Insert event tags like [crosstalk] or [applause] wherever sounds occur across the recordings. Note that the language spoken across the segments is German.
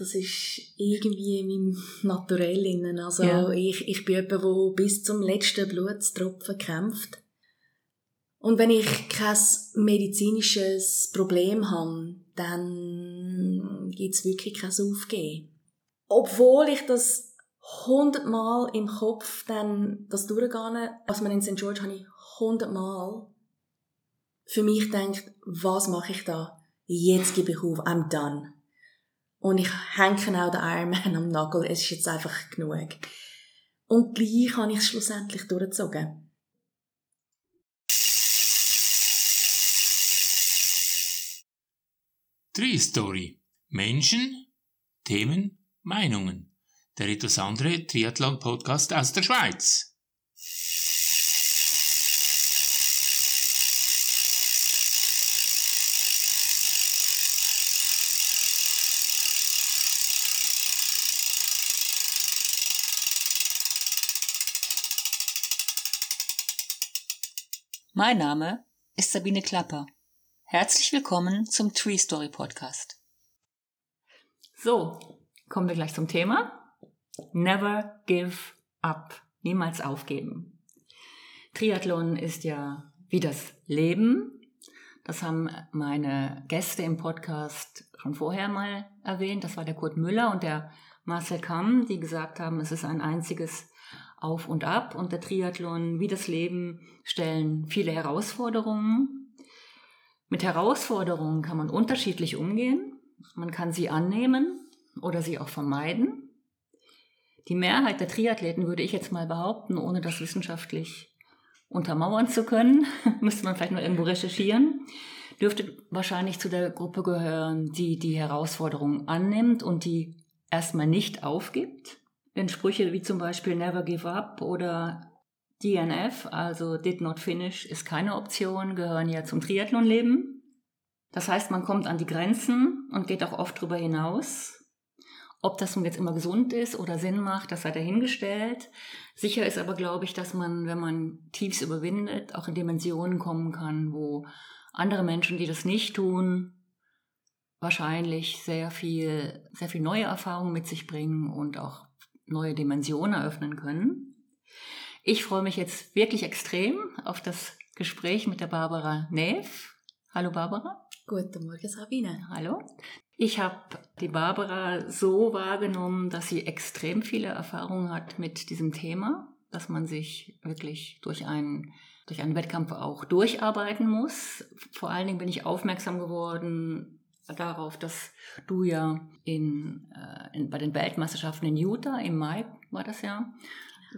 das ist irgendwie in meinem Naturell innen. Also Ja. ich, ich bin jemand, der bis zum letzten Blutstropfen kämpft. Und wenn ich kein medizinisches Problem habe, dann gibt's wirklich kein Aufgeben. Obwohl ich das hundertmal im Kopf dann das durchgehe, als man in St. George habe ich hundertmal für mich gedacht, was mache ich da? Jetzt gebe ich auf, I'm done. Und ich hänge auch den Ironman [laughs] am Nagel, es ist jetzt einfach genug. Und gleich habe ich es schlussendlich durchgezogen. Tree Story. Menschen, Themen, Meinungen. Der etwas andere Triathlon-Podcast aus der Schweiz. Mein Name ist Sabine Klapper. Herzlich willkommen zum Tree Story Podcast. So, kommen wir gleich zum Thema. Never give up. Niemals aufgeben. Triathlon ist ja wie das Leben. Das haben meine Gäste im Podcast schon vorher mal erwähnt. Das war der Kurt Müller und der Marcel Kamm, die gesagt haben, es ist ein einziges Auf und Ab und der Triathlon wie das Leben stellen viele Herausforderungen. Mit Herausforderungen kann man unterschiedlich umgehen. Man kann sie annehmen oder sie auch vermeiden. Die Mehrheit der Triathleten würde ich jetzt mal behaupten, ohne das wissenschaftlich untermauern zu können, [laughs] müsste man vielleicht noch irgendwo recherchieren, dürfte wahrscheinlich zu der Gruppe gehören, die die Herausforderungen annimmt und die erstmal nicht aufgibt. Denn Sprüche wie zum Beispiel Never Give Up oder DNF, also Did Not Finish, ist keine Option, gehören ja zum Triathlonleben. Das heißt, man kommt an die Grenzen und geht auch oft drüber hinaus. Ob das nun jetzt immer gesund ist oder Sinn macht, das sei dahingestellt. Sicher ist aber, glaube ich, dass man, wenn man Tiefs überwindet, auch in Dimensionen kommen kann, wo andere Menschen, die das nicht tun, wahrscheinlich sehr viel, sehr viel neue Erfahrungen mit sich bringen und auch neue Dimensionen eröffnen können. Ich freue mich jetzt wirklich extrem auf das Gespräch mit der Barbara Neff. Hallo Barbara. Guten Morgen, Sabine. Hallo. Ich habe die Barbara so wahrgenommen, dass sie extrem viele Erfahrungen hat mit diesem Thema, dass man sich wirklich durch einen, durch einen Wettkampf auch durcharbeiten muss. Vor allen Dingen bin ich aufmerksam geworden darauf, dass du ja in, äh, in, bei den Weltmeisterschaften in Utah im Mai war das ja,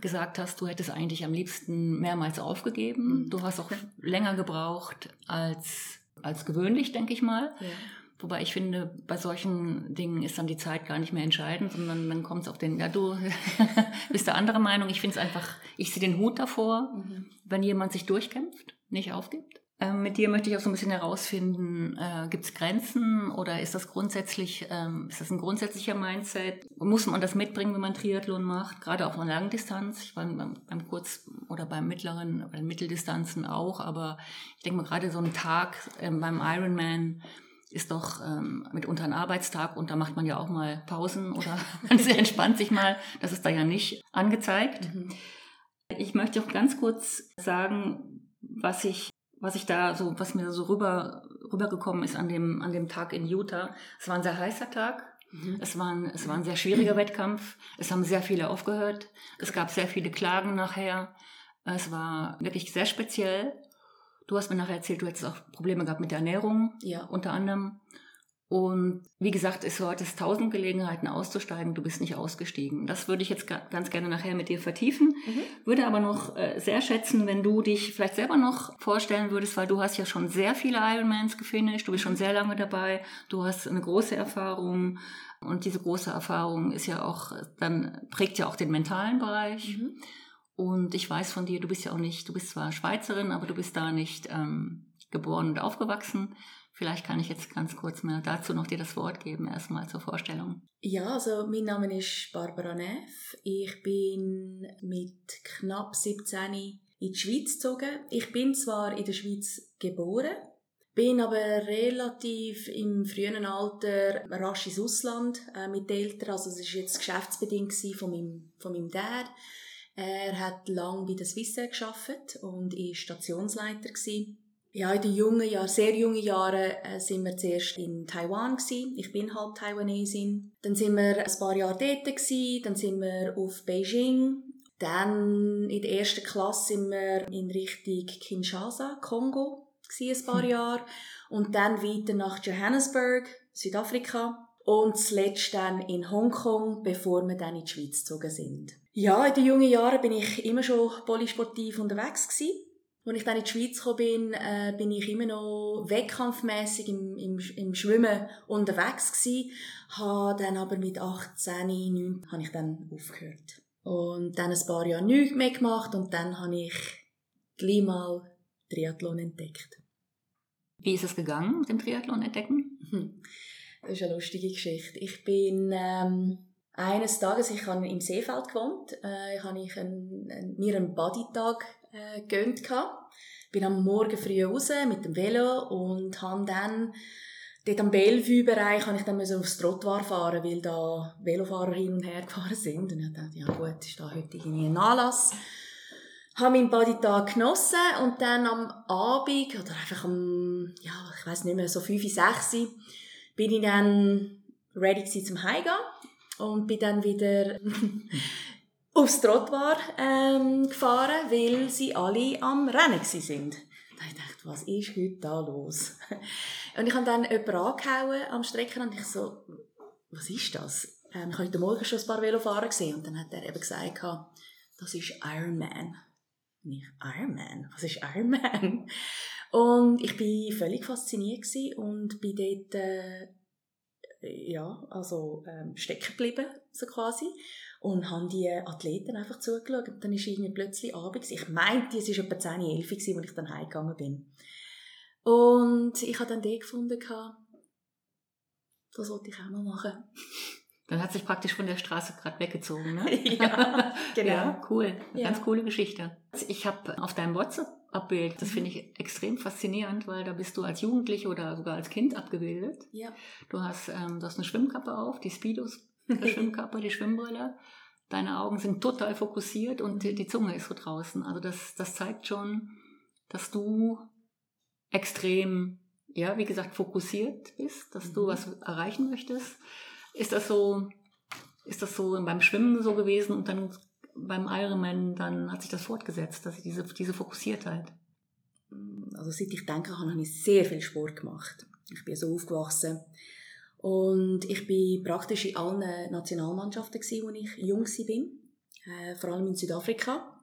gesagt hast, du hättest eigentlich am liebsten mehrmals aufgegeben. Du hast auch länger gebraucht als, als gewöhnlich, denke ich mal. Ja. Wobei ich finde, bei solchen Dingen ist dann die Zeit gar nicht mehr entscheidend, sondern dann kommt es auf den, ja, du [laughs] bist der andere Meinung. Ich finde es einfach, ich sehe den Hut davor, Mhm. wenn jemand sich durchkämpft, nicht aufgibt. Ähm, mit dir möchte ich auch so ein bisschen herausfinden, äh, gibt es Grenzen oder ist das grundsätzlich, ähm, ist das ein grundsätzlicher Mindset? Muss man das mitbringen, wenn man Triathlon macht? Gerade auf einer Langdistanz, ich war beim, beim Kurz- oder beim mittleren oder Mitteldistanzen auch, aber ich denke mal gerade so ein Tag ähm, beim Ironman ist doch ähm, mitunter ein Arbeitstag und da macht man ja auch mal Pausen oder [laughs] man entspannt sich mal. Das ist da ja nicht angezeigt. Mhm. Ich möchte auch ganz kurz sagen, was ich, was ich da so, was mir so rüber, rübergekommen ist an dem, an dem Tag in Utah. Es war ein sehr heißer Tag. Mhm. Es war, ein, es war ein sehr schwieriger Wettkampf. Es haben sehr viele aufgehört. Es gab sehr viele Klagen nachher. Es war wirklich sehr speziell. Du hast mir nachher erzählt, du hättest auch Probleme gehabt mit der Ernährung Ja. unter anderem. Und wie gesagt, es hattest tausend Gelegenheiten auszusteigen, du bist nicht ausgestiegen. Das würde ich jetzt ga- ganz gerne nachher mit dir vertiefen. Mhm. Würde aber noch äh, sehr schätzen, wenn du dich vielleicht selber noch vorstellen würdest, weil du hast ja schon sehr viele Ironmans gefinisht, du bist schon sehr lange dabei, du hast eine große Erfahrung und diese große Erfahrung ist ja auch, dann prägt ja auch den mentalen Bereich. Mhm. Und ich weiß von dir, du bist ja auch nicht, du bist zwar Schweizerin, aber du bist da nicht ähm, geboren und aufgewachsen. Vielleicht kann ich jetzt ganz kurz mal dazu noch dir das Wort geben, erstmal zur Vorstellung. Ja, also mein Name ist Barbara Neff. Ich bin mit knapp 17 in die Schweiz gezogen. Ich bin zwar in der Schweiz geboren, Bin aber relativ im frühen Alter rasch ins Ausland äh, mit den Eltern. Also es war jetzt geschäftsbedingt von meinem, von meinem Dad. Er hat lange bei der Swissair geschafft und war Stationsleiter gewesen. Ja, in den jungen Jahren, sehr jungen Jahren, äh, sind wir zuerst in Taiwan gewesen. Ich bin halb Taiwanesin. Dann sind wir ein paar Jahre dort gewesen. Dann sind wir auf Beijing. Dann in der ersten Klasse sind wir in Richtung Kinshasa, Kongo, gewesen, ein paar hm. Jahre. Und dann weiter nach Johannesburg, Südafrika. Und zuletzt dann in Hongkong, bevor wir dann in die Schweiz gezogen sind. Ja, in den jungen Jahren bin ich immer schon polysportiv unterwegs gewesen. Als ich dann in die Schweiz gekommen bin, äh, bin ich immer noch wettkampfmässig im, im, im Schwimmen unterwegs gewesen. Habe dann aber mit 18, 19 habe ich dann aufgehört. Und dann ein paar Jahre nichts mehr gemacht und dann habe ich gleich mal Triathlon entdeckt. Wie ist es gegangen mit dem Triathlon entdecken? Hm. Das ist eine lustige Geschichte. Ich bin ähm, eines Tages, ich habe im Seefeld gewohnt, äh, habe ich einen, einen, mir einen Bodytag äh, gönnt gehabt. Bin am Morgen früh raus mit dem Velo und habe dann dort am Bellevue-Bereich ich dann aufs Trottoir fahren, weil da Velofahrer hin und her [laughs] gefahren sind. Und ich dachte, ja gut, ist da heute irgendwie ein Anlass. Habe meinen Bodytag genossen und dann am Abend, oder einfach am, ja, ich weiß nicht mehr, so 5, 6 bin ich dann ready zum Heimgehen und bin dann wieder aufs Trottoir ähm, gefahren, weil sie alle am Rennen sind. Da ich dachte, was ist heute da los? [laughs] und ich habe dann jemanden angehauen am Streckenrand und ich so, was ist das? Ähm, ich habe heute Morgen schon ein paar Velofahrer gesehen und dann hat er eben gesagt, das ist Iron Man. Und ich, Iron Man? Was ist Iron Man? [laughs] Und ich war völlig fasziniert und bin dort, äh, ja, also ähm, stecken geblieben, so quasi und haben die Athleten einfach zugeschaut. Und dann war irgendwie plötzlich Abend. Ich meinte, es war etwa 10, 11 Uhr, als ich dann heimgegangen bin. Und ich habe dann den gefunden, das wollte ich auch mal machen. [laughs] Dann hat sich praktisch von der Straße gerade weggezogen, ne? [laughs] ja, [laughs] genau. Ja, cool. Ja. Ganz coole Geschichte. Ich habe auf deinem WhatsApp-Abbild, das finde ich extrem faszinierend, weil da bist du als Jugendliche oder sogar als Kind abgebildet. Ja. Du hast, ähm, du hast eine Schwimmkappe auf, die Speedos der [laughs] Schwimmkörper, die Schwimmbrille. Deine Augen sind total fokussiert und die, Zunge ist so draußen. Also das, das zeigt schon, dass du extrem, ja, wie gesagt, fokussiert bist, dass mhm. du was erreichen möchtest. Ist das so, ist das so beim Schwimmen so gewesen und dann beim Ironman, dann hat sich das fortgesetzt, dass ich diese, diese Fokussiertheit. Also seit ich denke, habe ich sehr viel Sport gemacht. Ich bin so aufgewachsen und ich bin praktisch in allen Nationalmannschaften, als ich jung war. Äh, vor allem in Südafrika.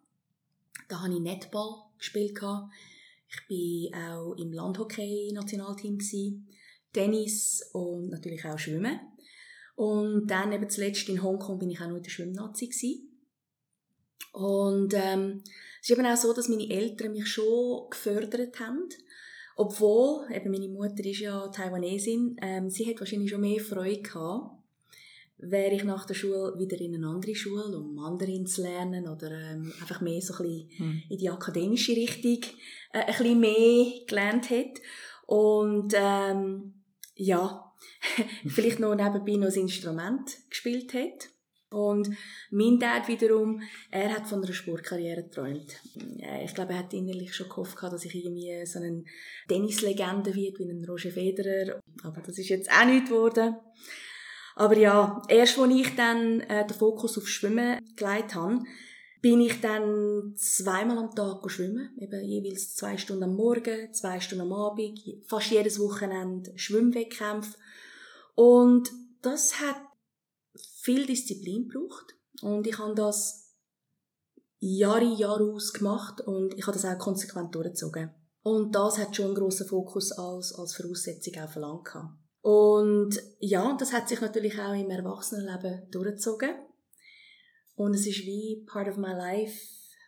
Da habe ich Netball gespielt. Ich war auch im Landhockey-Nationalteam. Tennis und natürlich auch Schwimmen. Und dann eben zuletzt in Hongkong bin ich auch noch in der Schwimmnazi. Gewesen. Und ähm, es ist eben auch so, dass meine Eltern mich schon gefördert haben. Obwohl, eben meine Mutter ist ja Taiwanesin, ähm, sie hat wahrscheinlich schon mehr Freude gehabt, wäre ich nach der Schule wieder in eine andere Schule, um Mandarin zu lernen oder ähm, einfach mehr so ein bisschen hm. in die akademische Richtung äh, ein bisschen mehr gelernt hat. Und ähm, ja, [laughs] vielleicht noch nebenbei noch ein Instrument gespielt hat. Und mein Dad wiederum, er hat von einer Sportkarriere geträumt. Ich glaube, er hat innerlich schon gehofft, dass ich irgendwie so eine Tennislegende wird, wie ein Roger Federer. Aber das ist jetzt auch nicht geworden. Aber ja, erst als ich dann äh, den Fokus auf Schwimmen gelegt habe, bin ich dann zweimal am Tag schwimmen. Eben jeweils zwei Stunden am Morgen, zwei Stunden am Abend, fast jedes Wochenende Schwimmwettkämpfe. Und das hat viel Disziplin braucht. Und ich habe das Jahre, Jahre aus gemacht und ich habe das auch konsequent durchgezogen. Und das hat schon einen grossen Fokus als, als Voraussetzung auch verlangt. Und ja, das hat sich natürlich auch im Erwachsenenleben durchgezogen. Und es ist wie part of my life,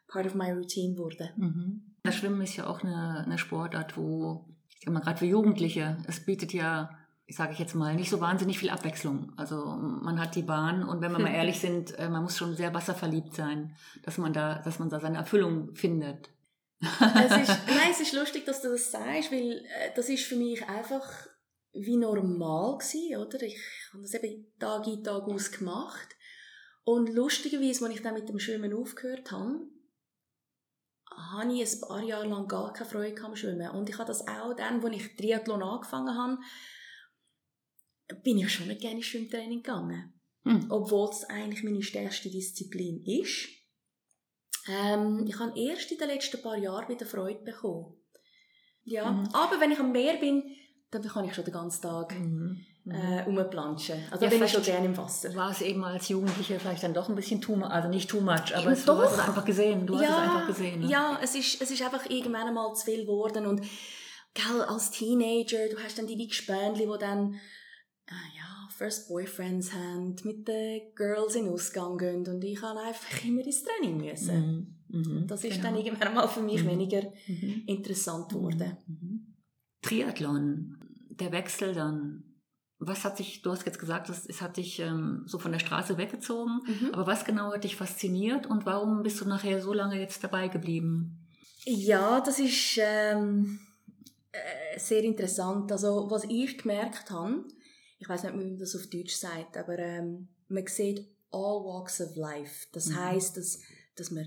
part of my routine geworden. Mhm. Das Schwimmen ist ja auch eine, eine Sportart, wo, ich sag mal, gerade für Jugendliche, es bietet ja sage ich jetzt mal, nicht so wahnsinnig viel Abwechslung. Also man hat die Bahn und wenn wir mal [laughs] ehrlich sind, äh, man muss schon sehr wasserverliebt sein, dass man da, dass man da seine Erfüllung findet. es ist, [laughs] nein, es ist lustig, dass du das sagst, weil äh, das ist für mich einfach wie normal gewesen, oder? Ich habe das eben Tag in Tag aus gemacht. Und lustigerweise, als ich dann mit dem Schwimmen aufgehört habe, habe ich ein paar Jahre lang gar keine Freude am Schwimmen. Und ich habe das auch dann, als ich Triathlon angefangen habe, bin ich schon nicht gerne Schwimmtraining gegangen. Hm. Obwohl es eigentlich meine stärkste Disziplin ist. Ähm, ich habe erst in den letzten paar Jahren wieder Freude bekommen. Ja, mhm. aber wenn ich am Meer bin, dann kann ich schon den ganzen Tag mhm. äh, rumplanschen. Also ja, bin ich schon gerne im Wasser. War es eben als Jugendliche vielleicht dann doch ein bisschen too much, also nicht too much, aber es, du hast es einfach gesehen. Du ja, hast es einfach gesehen. Ne? Ja, es ist, es ist einfach irgendwann einmal zu viel geworden und gell, als Teenager, du hast dann die Gespönli, die dann ja, First Boyfriends haben, mit den Girls in Ausgang gehen und ich habe einfach immer ins Training müssen. Mhm. Mhm. Das ist genau. dann irgendwann mal für mich mhm. weniger mhm. interessant geworden. Mhm. Triathlon, der Wechsel dann, was hat sich, du hast jetzt gesagt, es, es hat dich ähm, so von der Straße weggezogen, mhm. aber was genau hat dich fasziniert und warum bist du nachher so lange jetzt dabei geblieben? Ja, das ist ähm, äh, sehr interessant. Also was ich gemerkt habe, ich weiß nicht, wie man das auf Deutsch sagt, aber ähm, man sieht all walks of life. Das mhm. heißt, dass, dass wir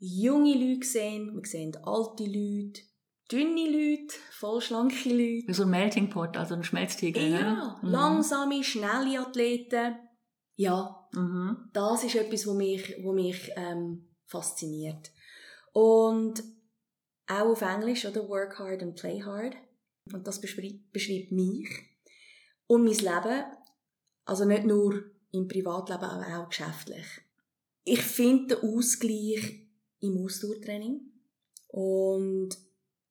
junge Leute sehen, wir sehen alte Leute, dünne Leute, vollschlanke Leute. Wie so ein Melting Pot, also ein Schmelztiegel. Ja, ne? mhm. langsame, schnelle Athleten. Ja, mhm. das ist etwas, was mich, was mich ähm, fasziniert. Und auch auf Englisch, oder? Work hard and play hard. Und das beschreibt, beschreibt mich und mein Leben. Also nicht nur im Privatleben, aber auch geschäftlich. Ich finde den Ausgleich im Ausdauertraining. Und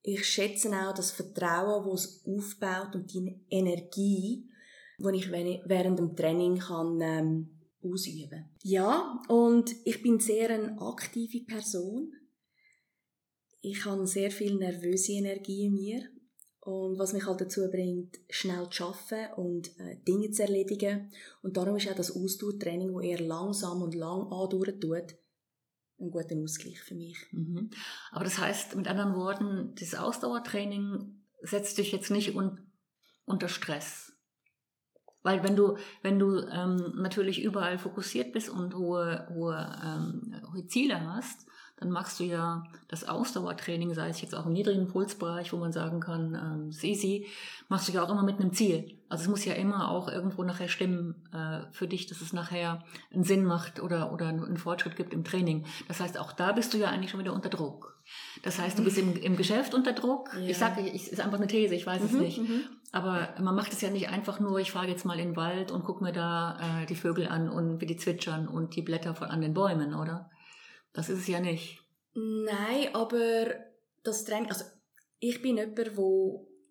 ich schätze auch das Vertrauen, das es aufbaut und die Energie, die ich während dem Training kann, ähm, ausüben Ja, und ich bin sehr eine aktive Person. Ich habe sehr viel nervöse Energie in mir. Und was mich halt dazu bringt, schnell zu arbeiten und äh, Dinge zu erledigen. Und darum ist auch das Ausdauertraining, das eher langsam und lang andauern tut, ein guter Ausgleich für mich. Mhm. Aber das heißt, mit anderen Worten, das Ausdauertraining setzt dich jetzt nicht un unter Stress. Weil wenn du, wenn du ähm, natürlich überall fokussiert bist und hohe, hohe, ähm, hohe Ziele hast, dann machst du ja das Ausdauertraining, sei es jetzt auch im niedrigen Pulsbereich, wo man sagen kann, ähm, ist easy, machst du ja auch immer mit einem Ziel. Also es muss ja immer auch irgendwo nachher stimmen äh, für dich, dass es nachher einen Sinn macht oder, oder einen Fortschritt gibt im Training. Das heißt, auch da bist du ja eigentlich schon wieder unter Druck. Das heißt, du bist im, im Geschäft unter Druck. Ja. Ich sage, es ist einfach eine These, ich weiß mhm, es nicht. Mhm. Aber man macht es ja nicht einfach nur, ich fahre jetzt mal in den Wald und gucke mir da äh, die Vögel an und wie die zwitschern und die Blätter von an den Bäumen, oder? Das ist es ja nicht. Nein, aber das Training, also ich bin jemand, der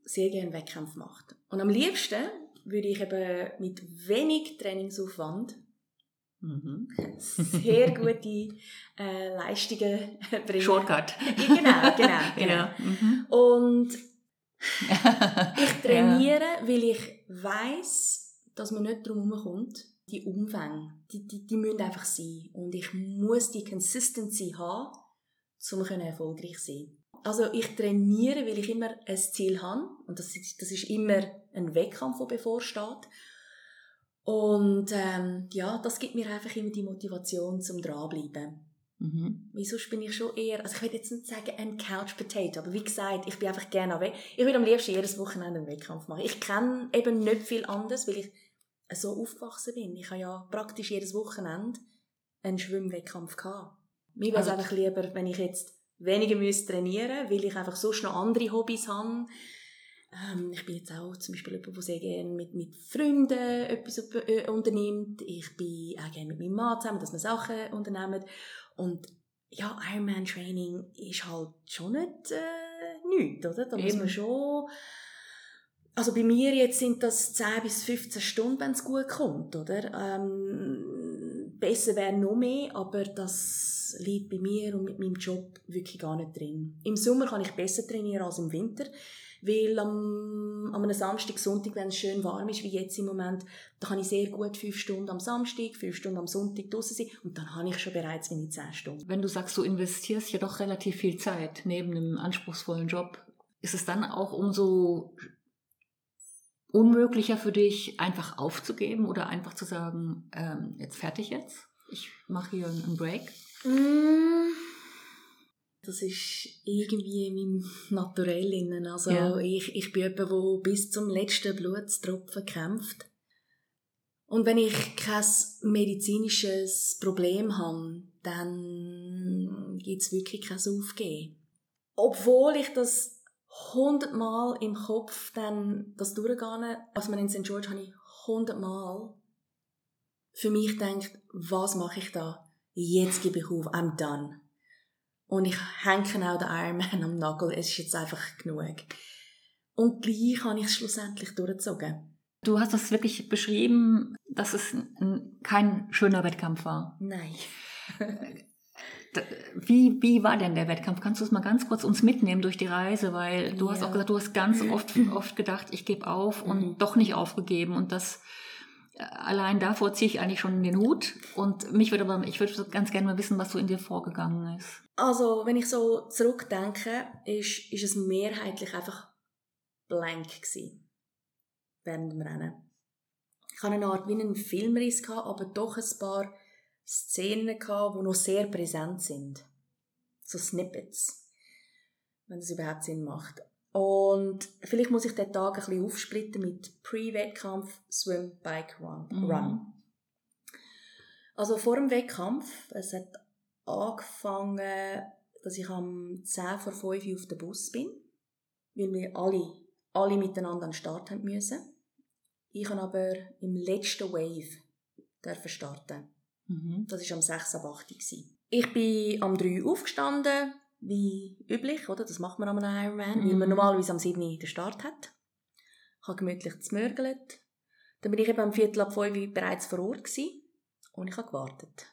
sehr gerne Wettkämpfe macht. Und am liebsten würde ich eben mit wenig Trainingsaufwand mhm. sehr [laughs] gute äh, Leistungen bringen. Shortcut. [laughs] genau, genau. genau. [laughs] Ja. Mhm. Und ich trainiere, ja. weil ich weiß, dass man nicht drum kommt, die Umfänge, die, die, die müssen einfach sein. Und ich muss die Consistency haben, um erfolgreich zu sein. Also ich trainiere, weil ich immer ein Ziel habe. Und das ist, das ist immer ein Wettkampf, der bevorsteht. Und ähm, ja, das gibt mir einfach immer die Motivation zum dranbleiben. Mhm. Wieso bin ich schon eher, also ich will jetzt nicht sagen ein Couch Potato, aber wie gesagt, ich bin einfach gerne weg. Ich will am liebsten jedes Wochenende einen Wettkampf machen. Ich kenne eben nicht viel anderes, weil ich so aufgewachsen bin. Ich habe ja praktisch jedes Wochenende einen Schwimmwettkampf gehabt. Mir wäre es also, einfach lieber, wenn ich jetzt weniger müsste trainieren weil ich einfach sonst noch andere Hobbys habe. Ähm, ich bin jetzt auch zum Beispiel jemand, der sehr gerne mit, mit Freunden etwas äh, unternimmt. Ich bin auch gerne mit meinem Mann zusammen, dass wir Sachen unternehmen. Und ja, Ironman-Training ist halt schon nicht äh, nichts, oder? Da Eben. muss man schon also bei mir jetzt sind das 10 bis 15 Stunden, wenn es gut kommt, oder? Ähm, besser wäre noch mehr, aber das liegt bei mir und mit meinem Job wirklich gar nicht drin. Im Sommer kann ich besser trainieren als im Winter, Weil am, am einem Samstag, Sonntag, wenn es schön warm ist, wie jetzt im Moment, da kann ich sehr gut fünf Stunden am Samstag, fünf Stunden am Sonntag draußen sein und dann habe ich schon bereits meine zehn Stunden. Wenn du sagst, du investierst ja doch relativ viel Zeit neben einem anspruchsvollen Job, ist es dann auch umso unmöglicher für dich, einfach aufzugeben oder einfach zu sagen, ähm, jetzt fertig jetzt? Ich mache hier einen Break? Mm. Das ist irgendwie in meinem Naturell innen. Also Ja. ich, ich bin jemand, der bis zum letzten Blutstropfen kämpft. Und wenn ich kein medizinisches Problem habe, dann gibt es wirklich kein Aufgeben. Obwohl ich das hundertmal im Kopf dann das durchgehe, als man in St. George habe ich hundertmal für mich gedacht, was mache ich da? Jetzt gebe ich auf, I'm done. Und ich hänge auch den Ironman am Nagel, es ist jetzt einfach genug. Und gleich habe ich es schlussendlich durchgezogen. Du hast das wirklich beschrieben, dass es ein, kein schöner Wettkampf war. Nein. [laughs] Wie, wie war denn der Wettkampf? Kannst du es mal ganz kurz uns mitnehmen durch die Reise? Weil du hast Ja. auch gesagt, du hast ganz oft, [clears throat] oft gedacht, ich gebe auf und Mhm. doch nicht aufgegeben. Und das äh, allein davor ziehe ich eigentlich schon den Hut. Und mich würde aber, ich würde ganz gerne mal wissen, was so in dir vorgegangen ist. Also, wenn ich so zurückdenke, ist, ist es mehrheitlich einfach blank gewesen. Während dem Rennen. Ich hatte eine Art wie einen Filmriss, aber doch ein paar Szenen, gehabt, die noch sehr präsent sind. So Snippets. Wenn das überhaupt Sinn macht. Und vielleicht muss ich den Tag ein bisschen aufsplitten mit Pre-Wettkampf, Swim, Bike, Run. Mhm. Run. Also vor dem Wettkampf, es hat angefangen, dass ich am 10 vor 5 Uhr auf dem Bus bin, weil wir alle, alle miteinander an den Start haben müssen. Ich habe aber im letzten Wave dürfen starten. Mhm. Das war am 6 ab 8 Uhr. Ich bin am 3 Uhr aufgestanden, wie üblich, oder? Das macht man am Ironman, weil man Mhm. normalerweise am 7 Uhr den Start hat. Ich habe gemütlich zmörgelt. Dann bin ich eben am Viertel ab 5 Uhr bereits vor Ort gewesen und ich habe gewartet.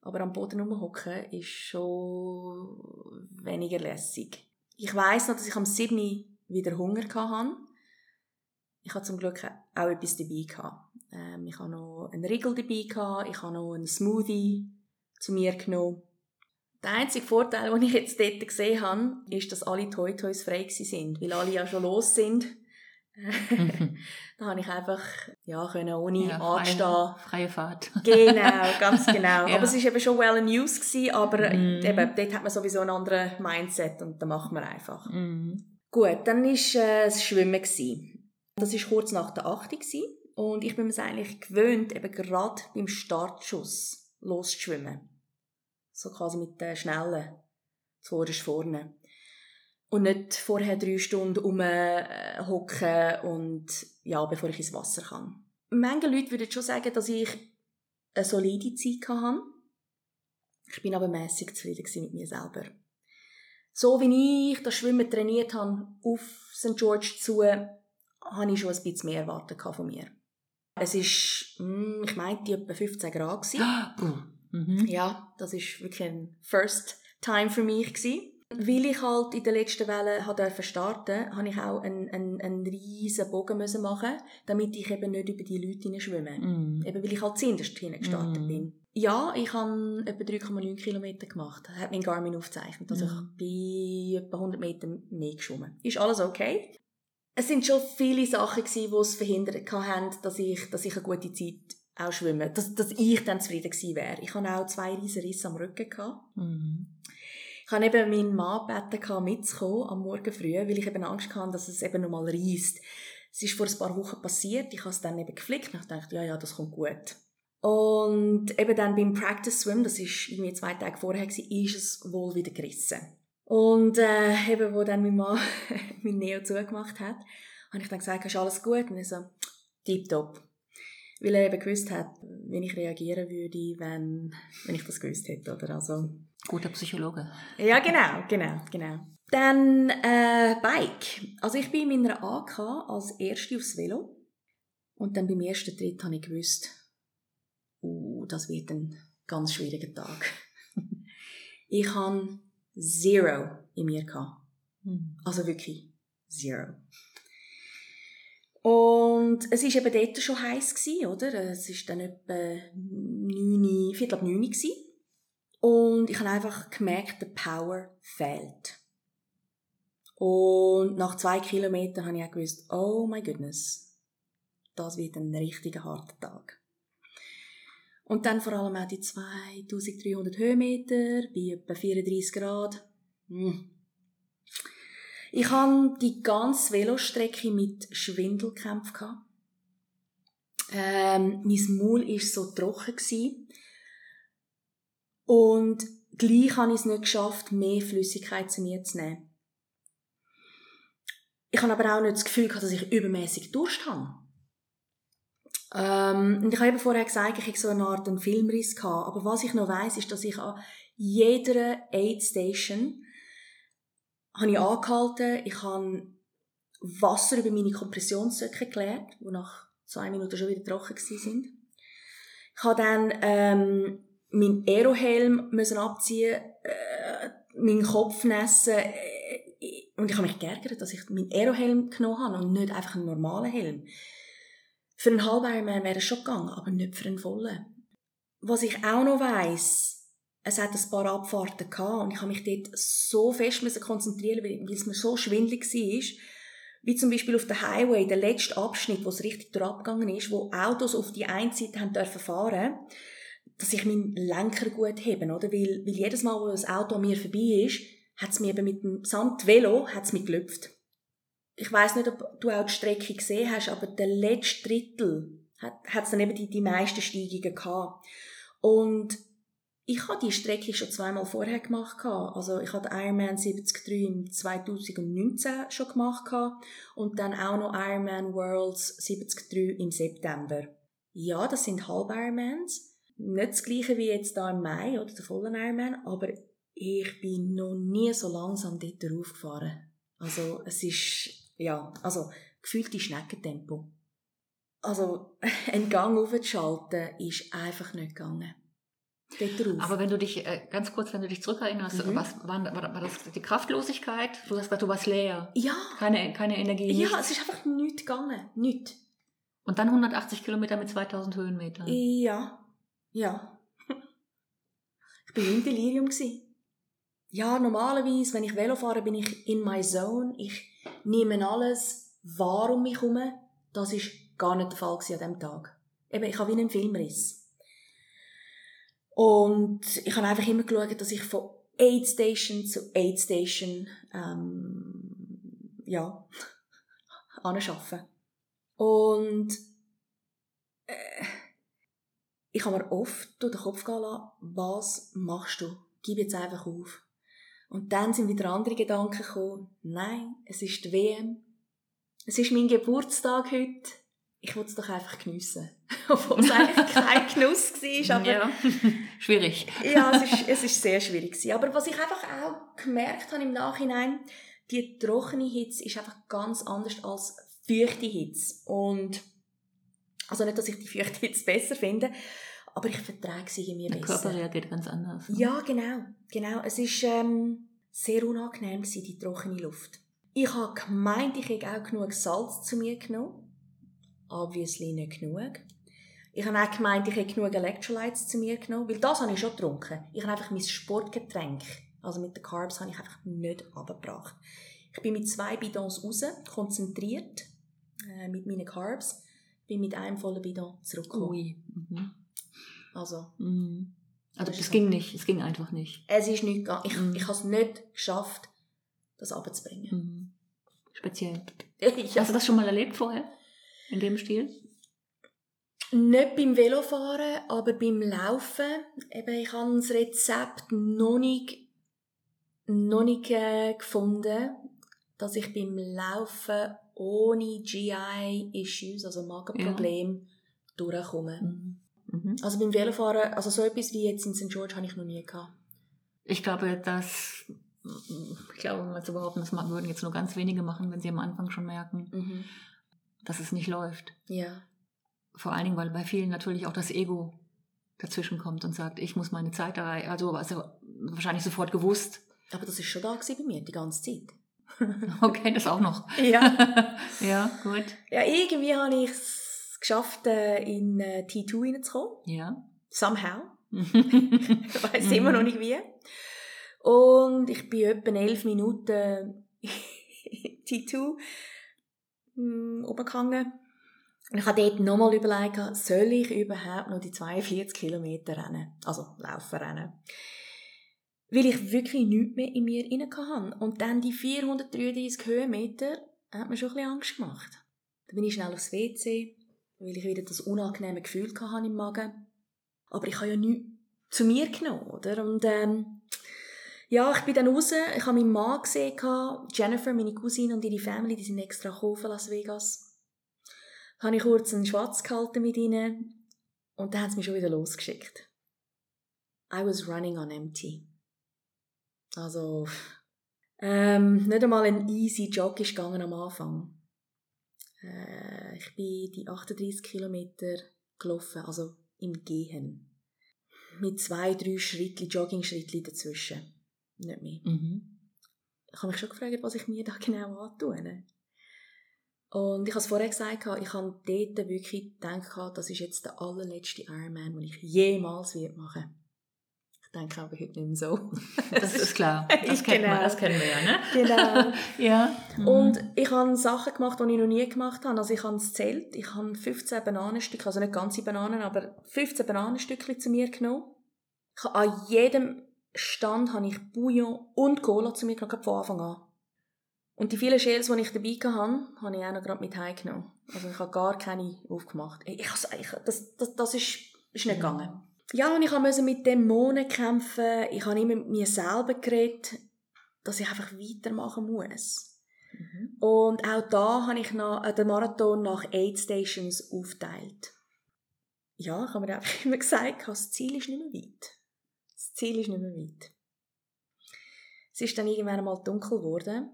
Aber am Boden rumhocken ist schon weniger lässig. Ich weiss noch, dass ich am 7 Uhr wieder Hunger hatte. Ich hatte zum Glück auch etwas dabei. Gehabt. Ähm, ich hatte noch einen Riegel dabei, gehabt. ich habe noch einen Smoothie zu mir genommen. Der einzige Vorteil, den ich jetzt dort gesehen habe, ist, dass alle Toy Toys frei sind, weil alle ja schon los sind. [laughs] da habe ich einfach ja, können ohne Ja, anstehen. freie, freie Fahrt. Genau, ganz [laughs] genau. Ja. Aber es war eben schon well news, gewesen, aber Mhm. eben, dort hat man sowieso einen anderen Mindset und dann macht man einfach. Mhm. Gut, dann war äh, das Schwimmen. Gewesen. Das war kurz nach der 8 Uhr gewesen. Und ich bin es eigentlich gewöhnt, eben gerade beim Startschuss loszuschwimmen. So quasi mit den Schnellen, zuvorderst vorne. Und nicht vorher drei Stunden rumhocken und ja, bevor ich ins Wasser kann. Manche Leute würden schon sagen, dass ich eine solide Zeit hatte. Ich bin aber mäßig zufrieden mit mir selber. So wie ich das Schwimmen trainiert habe auf St. George zu, habe ich schon ein bisschen mehr erwartet von mir. Es ist, mm, ich meinte, etwa 15 Grad. Gewesen. [gasps] Mhm. Ja, das ist wirklich ein First Time für mich gewesen. Weil ich halt in der letzten Welle dürfen starten, habe ich auch einen, einen, einen riesen Bogen müssen machen, damit ich eben nicht über die Leute hineinschwimme. Mhm. Eben weil ich halt zuerst hinten gestartet Mhm. bin. Ja, ich habe etwa 3,9 Kilometer gemacht. Hat mein Garmin aufgezeichnet. Also Mhm. ich bin etwa 100 Meter mehr geschwommen. Ist alles okay? Es sind schon viele Sachen gewesen, die es verhindert haben, dass ich, dass ich eine gute Zeit auch schwimme. Dass, dass ich dann zufrieden gewesen wäre. Ich hatte auch zwei riesen Risse am Rücken. Gehabt. Mhm. Ich habe eben meinen Mann gebeten, mitzukommen am Morgen früh, weil ich eben Angst hatte, dass es eben nochmal reisst. Es ist vor ein paar Wochen passiert. Ich habe es dann eben geflickt und ich dachte, ja, ja, das kommt gut. Und eben dann beim Practice Swim, das ist irgendwie zwei Tage vorher gewesen, ist es wohl wieder gerissen. Und äh, eben, wo dann mein Mann [laughs] mein Neo zugemacht hat, habe ich dann gesagt, ist alles gut? Und er so, tipptopp. Weil er eben gewusst hat, wie ich reagieren würde, wenn, wenn ich das gewusst hätte, oder? Also, Guter Psychologe. ja, genau, genau, genau. Dann äh, Bike. Also ich bin in meiner AK als Erste aufs Velo. Und dann beim ersten Tritt habe ich gewusst, uh, das wird ein ganz schwieriger Tag. [laughs] ich habe Zero in mir gehabt. Mhm. Also wirklich Zero. Und es war eben dort schon heiß, gewesen, oder? Es war dann etwa 9, Viertel ab 9 Uhr. gewesen. Und ich habe einfach gemerkt, der Power fehlt. Und nach zwei Kilometern habe ich auch gewusst, oh my goodness, das wird ein richtiger harter Tag. Und dann vor allem auch die 2300 Höhenmeter bei etwa 34 Grad. Hm. Ich hatte die ganze Velostrecke mit Schwindelkämpfen. Ähm, mein Maul war so trocken. Gewesen. Und gleich habe ich es nicht geschafft, mehr Flüssigkeit zu mir zu nehmen. Ich habe aber auch nicht das Gefühl gehabt, dass ich übermäßig Durst habe. Ähm, und ich habe eben vorher gesagt, ich hatte so eine Art einen Filmriss gehabt. Aber was ich noch weiss, ist, dass ich an jeder Aid Station habe ich angehalten, ich habe Wasser über meine Kompressionssöcke geleert, die nach zwei Minuten schon wieder trocken sind. Ich habe dann ähm, meinen Aerohelm müssen abziehen, äh, meinen Kopf nessen äh, und ich habe mich geärgert, dass ich meinen Aerohelm genommen habe und nicht einfach einen normalen Helm. Für einen halben Ironman wäre es schon gegangen, aber nicht für einen vollen. Was ich auch noch weiss, es hat ein paar Abfahrten gehabt und ich habe mich dort so fest konzentrieren weil es mir so schwindelig war. Wie zum Beispiel auf der Highway, der letzte Abschnitt, wo es richtig durchgegangen ist, wo Autos auf die eine Seite haben dürfen fahren dass ich meinen Lenker gut heben, oder? Weil, weil jedes Mal, wo das Auto an mir vorbei ist, hat es mir eben mit dem samt Velo hat's mich gelüpft. Ich weiß nicht, ob du auch die Strecke gesehen hast, aber der letzte Drittel hat es dann eben die, die meisten Steigungen gehabt. Und ich habe die Strecke schon zweimal vorher gemacht. Also ich hatte Ironman 73 im 2019 schon gemacht und dann auch noch Ironman Worlds 73 im September. Ja, das sind Halb-Ironmans nicht das gleiche wie jetzt da im Mai oder der vollen Ironman, aber ich bin noch nie so langsam dort raufgefahren. Also es ist, ja, also gefühlte Schneckentempo. Also [laughs] einen Gang aufzuschalten ist einfach nicht gegangen. Aber wenn du dich, äh, ganz kurz, wenn du dich zurückerinnerst, mhm. was, war, war, das die Kraftlosigkeit? Du hast gesagt, du warst leer. Ja. Keine, keine Energie. Ja, nichts. es ist einfach nichts gegangen. Nichts. Und dann 180 Kilometer mit 2000 Höhenmetern. Ja. Ja. [laughs] ich bin im Delirium. Ja, normalerweise, wenn ich Velo fahre, bin ich in my zone. Ich nehme alles wahr um mich herum. Das war gar nicht der Fall an diesem Tag. Eben, ich habe wie einen Filmriss. Und ich habe einfach immer geschaut, dass ich von Aid Station zu Aid Station ähm, ja, [laughs] anschaffe. Und äh, ich habe mir oft durch den Kopf gehen lassen, was machst du? Gib jetzt einfach auf. Und dann sind wieder andere Gedanken gekommen. Nein, es ist die WM. Es ist mein Geburtstag heute. Ich will es doch einfach geniessen. [laughs] Obwohl es eigentlich [laughs] kein Genuss war. Aber ja, [laughs] schwierig. ja, es ist, es ist sehr schwierig. Aber was ich einfach auch gemerkt habe im Nachhinein, die trockene Hitze ist einfach ganz anders als feuchte Hitze. Und also nicht, dass ich die Feuchte jetzt besser finde, aber ich vertrage sie irgendwie besser. Der Körper reagiert ganz anders. Ne? Ja, genau. genau. Es war ähm, sehr unangenehm, gewesen, die trockene Luft. Ich habe gemeint, ich hätte auch genug Salz zu mir genommen. Obviously nicht genug. Ich habe auch gemeint, ich hätte genug Electrolytes zu mir genommen, weil das habe ich schon getrunken. Ich habe einfach mein Sportgetränk, also mit den Carbs, habe ich einfach nicht abgebracht. Ich bin mit zwei Bidons raus, konzentriert, äh, mit meinen Carbs bin mit einem vollen Bidon zurückgekommen. Ui. Mhm. Also. Mhm. Also es ging nicht, es ging einfach nicht. Es ist nicht gegangen. Ich, mhm. ich habe es nicht geschafft, das abzubringen. Mhm. Speziell. [laughs] ja. Hast du das schon mal erlebt vorher? In dem Stil? Nicht beim Velofahren, aber beim Laufen. Eben, ich habe das Rezept noch nicht, noch nicht äh, gefunden, dass ich beim Laufen ohne GI-Issues, also Magenprobleme, ja. durchkomme. Mhm. Mhm. Also beim Velofahren, also so etwas wie jetzt in St. George habe ich noch nie gehabt. Ich glaube, dass ich glaube, mal zu behaupten, das würden jetzt nur ganz wenige machen, wenn sie am Anfang schon merken, mhm. dass es nicht läuft. Ja. Vor allen Dingen, weil bei vielen natürlich auch das Ego dazwischen kommt und sagt, ich muss meine Zeit erreichen. Also, also wahrscheinlich sofort gewusst. Aber das ist schon da bei mir, die ganze Zeit. [laughs] Okay, das auch noch. Ja. [laughs] ja, gut. Ja, irgendwie habe ich es geschafft, in äh, T2 reinzukommen. Ja. Somehow. [laughs] Ich weiß immer noch nicht wie. Und ich bin etwa elf Minuten [laughs] in T2 mm, rumgegangen. Und ich habe dort nochmal überlegt, soll ich überhaupt noch die 42 Kilometer rennen? Also laufen rennen. Weil ich wirklich nichts mehr in mir rein hatte. Und dann die 433 Höhenmeter hat mir schon ein bisschen Angst gemacht. Dann bin ich schnell aufs WC, weil ich wieder das unangenehme Gefühl hatte im Magen. Aber ich habe ja nichts zu mir genommen, oder? Und ähm, ja, ich bin dann raus, ich habe meinen Mann gesehen, Jennifer, meine Cousine und ihre Family, die sind extra gekommen Las Vegas. Da habe ich kurz einen Schwatz gehalten mit ihnen und dann haben sie mich schon wieder losgeschickt. I was running on empty. Also, [laughs] ähm, nicht einmal ein easy Jog ist gegangen am Anfang. Äh, ich bin die 38 Kilometer gelaufen, also im Gehen. Mit zwei, drei Schrittli, Jogging-Schrittli dazwischen. Nicht mehr. Mhm. Ich habe mich schon gefragt, was ich mir da genau antue. Und ich habe es vorher gesagt, ich habe dort wirklich gedacht, das ist jetzt der allerletzte Ironman, den ich jemals machen werde. Ich denke aber heute nicht mehr so. [laughs] Das ist klar. [laughs] Das, kennt Genau. man, das kennen wir ja, ne? genau. [laughs] Ja. Mhm. Und ich habe Sachen gemacht, die ich noch nie gemacht habe. Also ich habe das Zelt, ich habe 15 Bananenstücke, also nicht ganze Bananen, aber 15 Bananenstücke zu mir genommen. Ich habe an jedem Stand habe ich Bouillon und Cola zu mir genommen, von Anfang an. Und die vielen Shells, die ich dabei hatte, habe ich auch noch gerade mit heimgenommen. Also ich habe gar keine aufgemacht. Ich, ich, ich, das, das, das ist, ist nicht gegangen. Ja, und ich musste mit Dämonen kämpfen. Ich habe immer mit mir selber geredet, dass ich einfach weitermachen muss. Mhm. Und auch da habe ich noch, äh, den Marathon nach Aid Stations aufgeteilt. Ja, ich habe mir einfach [laughs] immer gesagt, das Ziel ist nicht mehr weit. Das Ziel ist nicht mehr weit. Es ist dann irgendwann einmal dunkel geworden.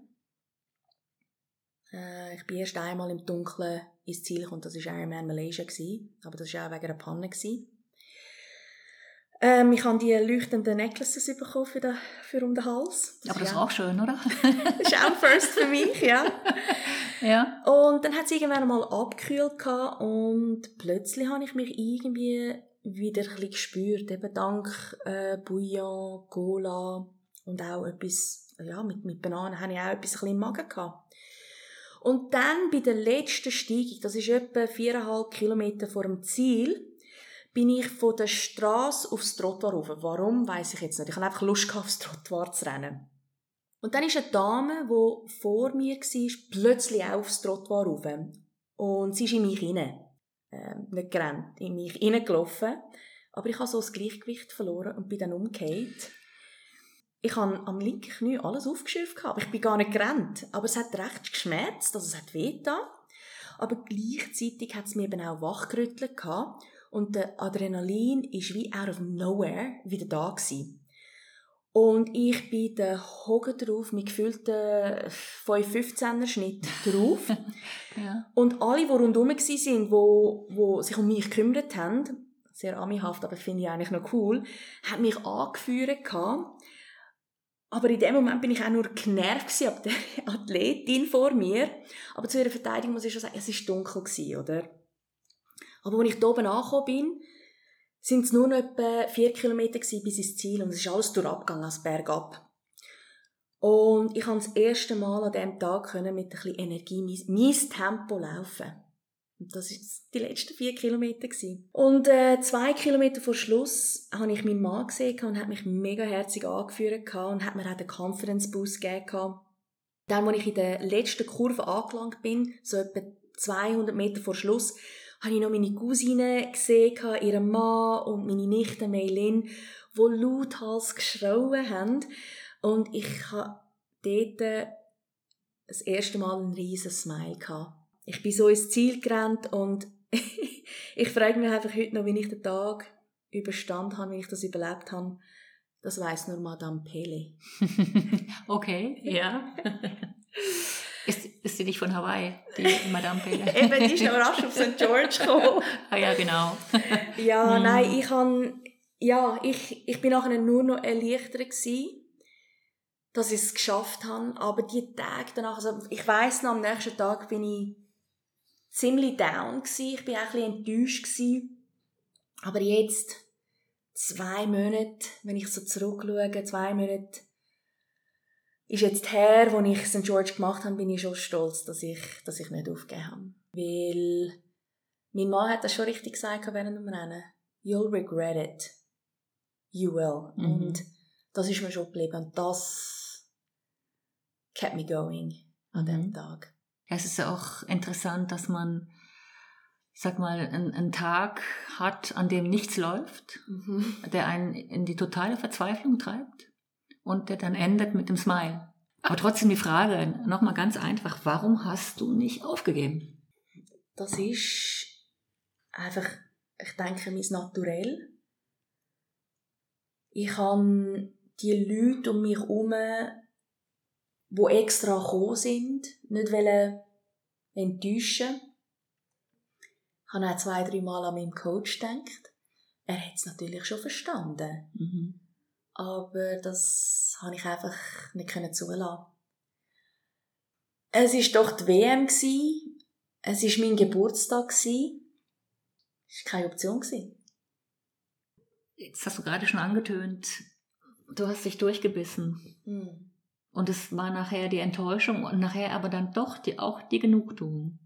Äh, ich bin erst einmal im Dunkeln ins Ziel gekommen, das war Ironman Malaysia. Gewesen. Aber das war auch wegen einer Panne. Gewesen. Ähm, ich habe die leuchtenden Necklaces bekommen für, den, für um den Hals. Aber das ist war auch schön, oder? das ist auch First für mich, ja. [laughs] ja. Und dann hat es irgendwann mal abgekühlt gehabt und plötzlich habe ich mich irgendwie wieder ein bisschen gespürt, eben dank äh, Bouillon, Cola und auch etwas, ja, mit, mit Bananen habe ich auch etwas ein bisschen im Magen gehabt. Und dann bei der letzten Steigung, das ist etwa viereinhalb Kilometer vor dem Ziel, bin ich von der Straße aufs Trottoir rauf. Warum, weiß ich jetzt nicht. Ich hatte einfach Lust gehabt, aufs Trottoir zu rennen. Und dann ist eine Dame, die vor mir war, plötzlich auch aufs Trottoir rauf. Und sie ist in mich hinein. Ähm, nicht gerannt, in mich hineingelaufen. Aber ich habe so das Gleichgewicht verloren und bin dann umgekehrt. Ich habe am linken Knie alles aufgeschürft, aber ich bin gar nicht gerannt. Aber es hat recht geschmerzt, also es hat wehgetan. Aber gleichzeitig hat es mir eben auch wachgerüttelt gehabt. Und der Adrenalin ist wie out of nowhere wieder da gewesen. Und ich bin den Hogen drauf, mit gefühlten 5-15er Schnitt [laughs] drauf. ja. Und alle, die rundherum waren, wo, wo sich um mich gekümmert haben, sehr amihaft, aber finde ich eigentlich noch cool, haben mich angeführt. Aber in dem Moment bin ich auch nur genervt ab der [laughs] Athletin vor mir. Aber zu ihrer Verteidigung muss ich schon sagen, es war dunkel, gewesen, oder? Aber als ich hier oben angekommen bin, sind es nur noch etwa vier Kilometer bis ins Ziel und es ist alles durchgegangen, als bergab. Und ich konnte das erste Mal an diesem Tag mit ein bisschen Energie mein, mein Tempo laufen. Und das waren die letzten vier Kilometer. Gewesen. Und äh, zwei Kilometer vor Schluss habe ich meinen Mann gesehen und hat mich mega herzig angeführt und hat mir auch den Confidence Boost gegeben. Dann, als ich in der letzten Kurve angelangt bin, so etwa 200 Meter vor Schluss, habe ich noch meine Cousine gesehen, ihren Mann und meine Nichte Meilin, die lauthals geschrauen haben. Und ich hatte dort das erste Mal einen riesen Smile. Gehabt. Ich bin so ins Ziel gerannt und [laughs] ich frage mich einfach heute noch, wie ich den Tag überstanden habe, wie ich das überlebt habe. Das weiss nur Madame Pele. [laughs] okay, ja. [laughs] Ist, ist sie nicht von Hawaii, die Madame Pele? [laughs] Eben, die ist noch rasch auf St. George gekommen. ah ja, genau. [laughs] ja, Mhm. nein, ich, kann, ja, ich, ich bin nachher nur noch erleichtert gewesen, dass ich es geschafft habe. Aber die Tage danach, also ich weiss noch, am nächsten Tag bin ich ziemlich down gewesen. Ich bin auch ein bisschen enttäuscht gewesen. Aber jetzt, zwei Monate, wenn ich so zurückschaue, zwei Monate, ist jetzt her, wo ich St. George gemacht habe, bin ich schon stolz, dass ich, dass ich nicht aufgegeben habe. Weil, mein Mann hat das schon richtig gesagt während dem Rennen. You'll regret it. You will. Mhm. Und das ist mir schon geblieben. Und das kept me going an dem mhm. Tag. Es ist auch interessant, dass man, sag mal, einen, einen Tag hat, an dem nichts läuft, mhm. der einen in die totale Verzweiflung treibt und der dann endet mit dem Smile. Aber trotzdem die Frage, nochmal ganz einfach, warum hast du nicht aufgegeben? Das ist einfach, ich denke, mein Naturell. Ich habe die Leute um mich herum, die extra gekommen sind, nicht enttäuschen Ich habe auch zwei, drei Mal an meinen Coach gedacht. Er hat es natürlich schon verstanden. Mhm. Aber das habe ich einfach nicht zulassen. Es war doch die WM. Es war mein Geburtstag. Es war keine Option. Jetzt hast du gerade schon angetönt, du hast dich durchgebissen. Hm. Und es war nachher die Enttäuschung und nachher aber dann doch die, auch die Genugtuung.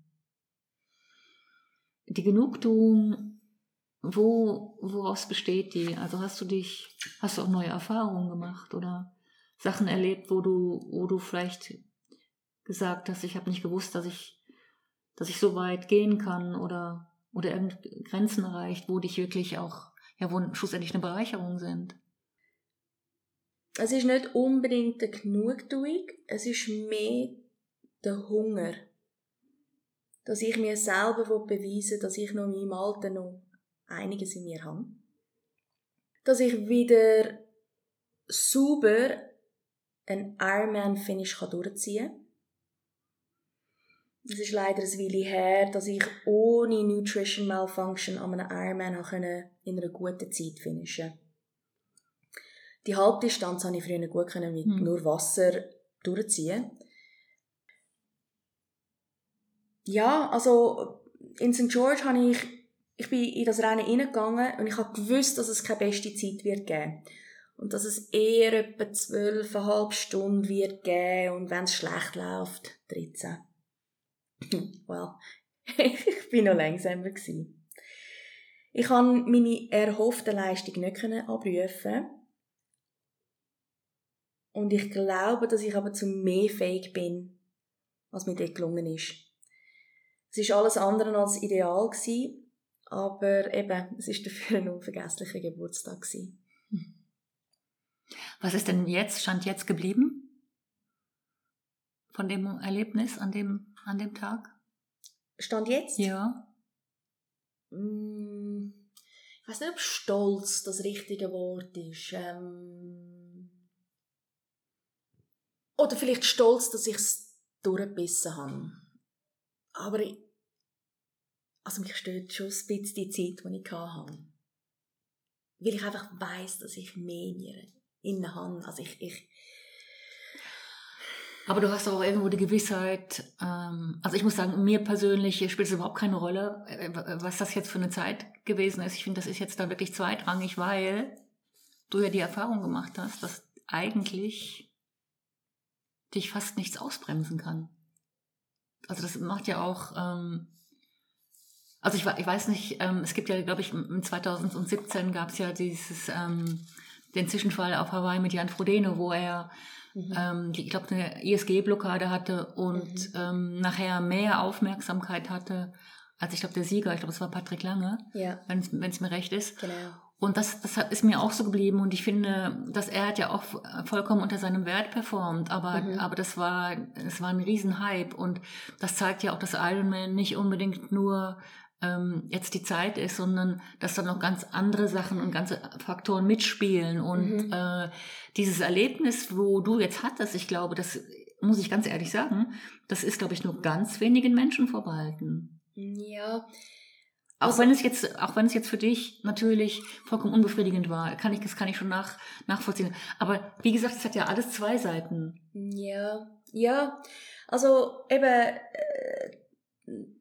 Die Genugtuung, wo, woraus besteht die? Also hast du dich, hast du auch neue Erfahrungen gemacht oder Sachen erlebt, wo du, wo du vielleicht gesagt hast, ich habe nicht gewusst, dass ich, dass ich so weit gehen kann oder, oder Grenzen erreicht, wo dich wirklich auch, ja, wo schlussendlich eine Bereicherung sind es ist nicht unbedingt eine Genugtuung, es ist mehr der Hunger. Dass ich mir selber beweisen will, dass ich noch in meinem Alter noch einiges in mir habe. Dass ich wieder sauber einen Ironman-Finish durchziehen kann. Es ist leider ein Weile her, dass ich ohne Nutrition Malfunction an einem Ironman in einer guten Zeit finishen. Die Halbdistanz konnte ich früher gut mit mhm. nur Wasser durchziehen. Ja, also in St. George habe ich, ich bin in das Rennen reingegangen und ich habe gewusst, dass es keine beste Zeit wird geben. Und dass es eher etwa zwölfeinhalb Stunden wird geben und wenn es schlecht läuft, 13. [laughs] well, [laughs] ich bin noch langsamer gewesen. Ich konnte meine erhoffte Leistung nicht abrufen und ich glaube, dass ich aber zu mehr fähig bin, als mir dort gelungen ist. Es war alles andere als ideal aber eben, es ist dafür ein unvergesslicher Geburtstag gewesen. Was ist denn jetzt, stand jetzt geblieben? Von dem Erlebnis an dem, an dem Tag? Stand jetzt? Ja. Mm, ich weiß nicht, ob Stolz das richtige Wort ist. Ähm oder vielleicht stolz, dass ich es durchgebissen habe. Aber ich, also mich stört schon ein bisschen die Zeit, die ich hatte. Weil ich einfach weiss, dass ich mehr in innen habe. Also ich, ich aber du hast auch irgendwo die Gewissheit, ähm, also ich muss sagen, mir persönlich spielt es überhaupt keine Rolle, äh, was das jetzt für eine Zeit gewesen ist. Ich finde, das ist jetzt da wirklich zweitrangig, weil du ja die Erfahrung gemacht hast, dass eigentlich dich fast nichts ausbremsen kann. Also das macht ja auch, ähm, also ich, ich weiß nicht, ähm, es gibt ja, glaube ich, im 2017 gab es ja dieses, ähm, den Zwischenfall auf Hawaii mit Jan Frodeno, wo er, mhm. ähm, ich glaube, eine ISG-Blockade hatte und mhm. ähm, nachher mehr Aufmerksamkeit hatte als ich glaube der Sieger, ich glaube es war Patrick Lange, ja. wenn es mir recht ist. Genau. Und das, das ist mir auch so geblieben und ich finde, dass er hat ja auch vollkommen unter seinem Wert performt, aber, mhm. aber das war, es war ein Riesenhype und das zeigt ja auch, dass Ironman nicht unbedingt nur ähm, jetzt die Zeit ist, sondern dass da noch ganz andere Sachen und ganze Faktoren mitspielen und mhm. äh, dieses Erlebnis, wo du jetzt hattest, ich glaube, das muss ich ganz ehrlich sagen, das ist, glaube ich, nur ganz wenigen Menschen vorbehalten. Ja, Auch Also- wenn es jetzt, auch wenn es jetzt für dich natürlich vollkommen unbefriedigend war, kann ich, das kann ich schon nach, nachvollziehen. Aber wie gesagt, es hat ja alles zwei Seiten. Ja, ja. Also eben äh,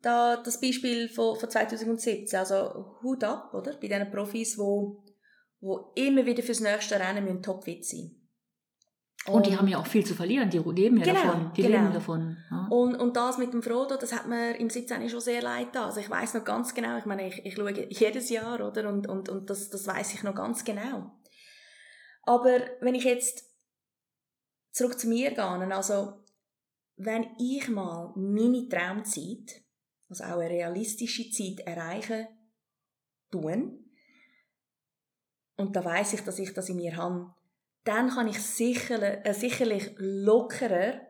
da das Beispiel von, von 2017, also Hut ab, oder? Bei diesen Profis, wo, wo immer wieder fürs nächste Rennen müssen topfit sein. Und, die haben ja auch viel zu verlieren, die leben ja Genau, davon. Die genau. leben davon. Ja. Und, und das mit dem Frodo, das hat mir im 17 schon sehr leid getan. Also ich weiß noch ganz genau, ich meine, ich, ich schaue jedes Jahr, oder? Und, und, und das, das weiß ich noch ganz genau. Aber wenn ich jetzt zurück zu mir gehe, also wenn ich mal meine Traumzeit, also auch eine realistische Zeit erreichen tun, und da weiß ich, dass ich das in mir habe, dann kann ich sicherlich, äh, sicherlich lockerer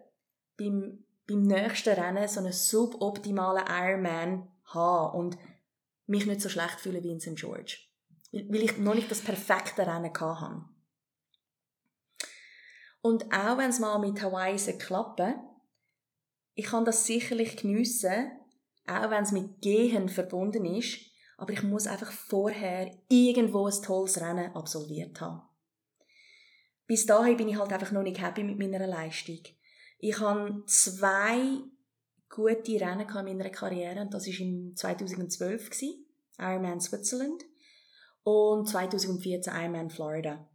beim, beim nächsten Rennen so einen suboptimalen Ironman haben und mich nicht so schlecht fühlen wie in St. George. Weil ich noch nicht das perfekte Rennen habe. Und auch wenn es mal mit Hawaii klappen, ich kann das sicherlich geniessen, auch wenn es mit Gehen verbunden ist, aber ich muss einfach vorher irgendwo ein tolles Rennen absolviert haben. Bis dahin bin ich halt einfach noch nicht happy mit meiner Leistung. Ich hatte zwei gute Rennen in meiner Karriere und das war im 2012 gewesen, Ironman Switzerland und 2014 Ironman Florida.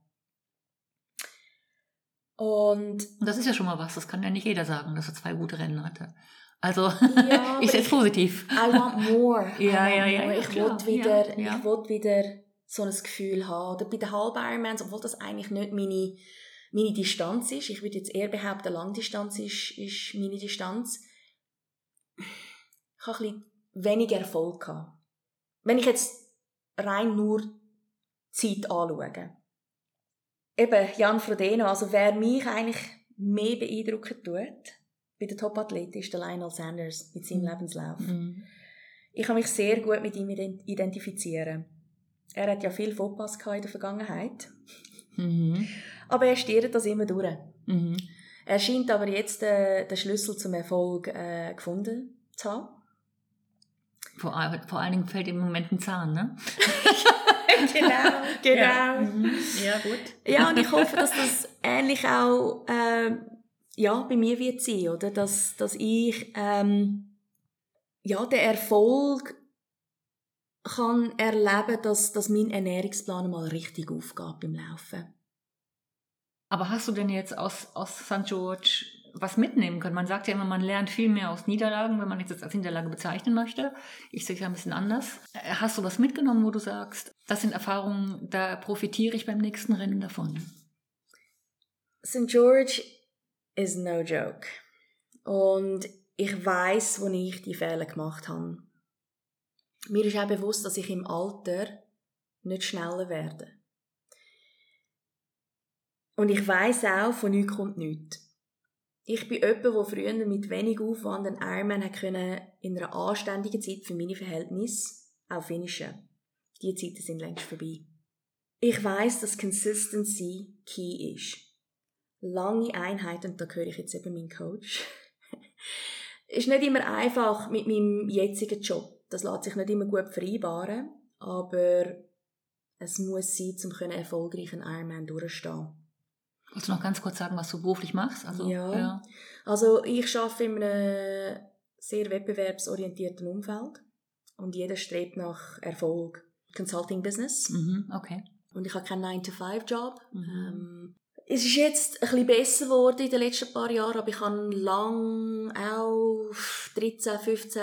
Und Und das ist ja schon mal was, das kann ja nicht jeder sagen, dass er zwei gute Rennen hatte. Also, Ja, [laughs] ich sehe es positiv. I want more. [laughs] Ja, want ja, ja, more. Ich will wieder, Ja, ich will wieder so ein Gefühl haben. Oder bei den halben Ironmans, obwohl das eigentlich nicht meine, meine Distanz ist. Ich würde jetzt eher behaupten, Langdistanz ist, ist meine Distanz. Ich habe ein bisschen weniger Erfolg gehabt. Wenn ich jetzt rein nur Zeit anschaue. Eben, Jan Frodeno, also wer mich eigentlich mehr beeindrucken tut, bei den Top-Athleten ist der Lionel Sanders mit seinem Mhm. Lebenslauf. Mhm. Ich kann mich sehr gut mit ihm ident- identifizieren. Er hat ja viel Fauxpas in der Vergangenheit, Mhm. aber er stiert das immer durch. Mhm. Er scheint aber jetzt äh, den Schlüssel zum Erfolg äh, gefunden zu haben. Vor, vor allen Dingen fällt im Moment ein Zahn, ne? [laughs] genau, [laughs] Ja, mhm. ja gut. Ja, und ich hoffe, dass das ähnlich auch äh, ja, bei mir wird sein, oder? Dass, dass ich ähm, ja, den Erfolg kann erleben, dass, dass mein Ernährungsplan mal richtig aufgeht beim Laufen. Aber hast du denn jetzt aus, aus St. George was mitnehmen können? Man sagt ja immer, man lernt viel mehr aus Niederlagen, wenn man jetzt das als Niederlage bezeichnen möchte. Ich sehe es ja ein bisschen anders. Äh, Hast du was mitgenommen, wo du sagst, das sind Erfahrungen, da profitiere ich beim nächsten Rennen davon? St. George is no joke. Und ich weiß, wo ich die Fehler gemacht habe. Mir ist auch bewusst, dass ich im Alter nicht schneller werde. Und ich weiß auch, von nichts kommt nichts. Ich bin jemand, der früher mit wenig Aufwand einen Ironman in einer anständigen Zeit für meine Verhältnisse auch finishen. Die Zeiten sind längst vorbei. Ich weiß, dass Consistency key ist lange Einheiten, und da höre ich jetzt eben meinen Coach, [laughs] ist nicht immer einfach mit meinem jetzigen Job. Das lässt sich nicht immer gut vereinbaren, aber es muss sein, um erfolgreich einen Ironman durchstehen. Willst du noch ganz kurz sagen, was du beruflich machst? Also, Ja. Also ich arbeite in einem sehr wettbewerbsorientierten Umfeld und jeder strebt nach Erfolg. Consulting Business. Mhm, okay. Und ich habe keinen 9-to-5-Job. Mhm. Ähm, es ist jetzt ein bisschen besser geworden in den letzten paar Jahren, aber ich habe lang auch 13, 15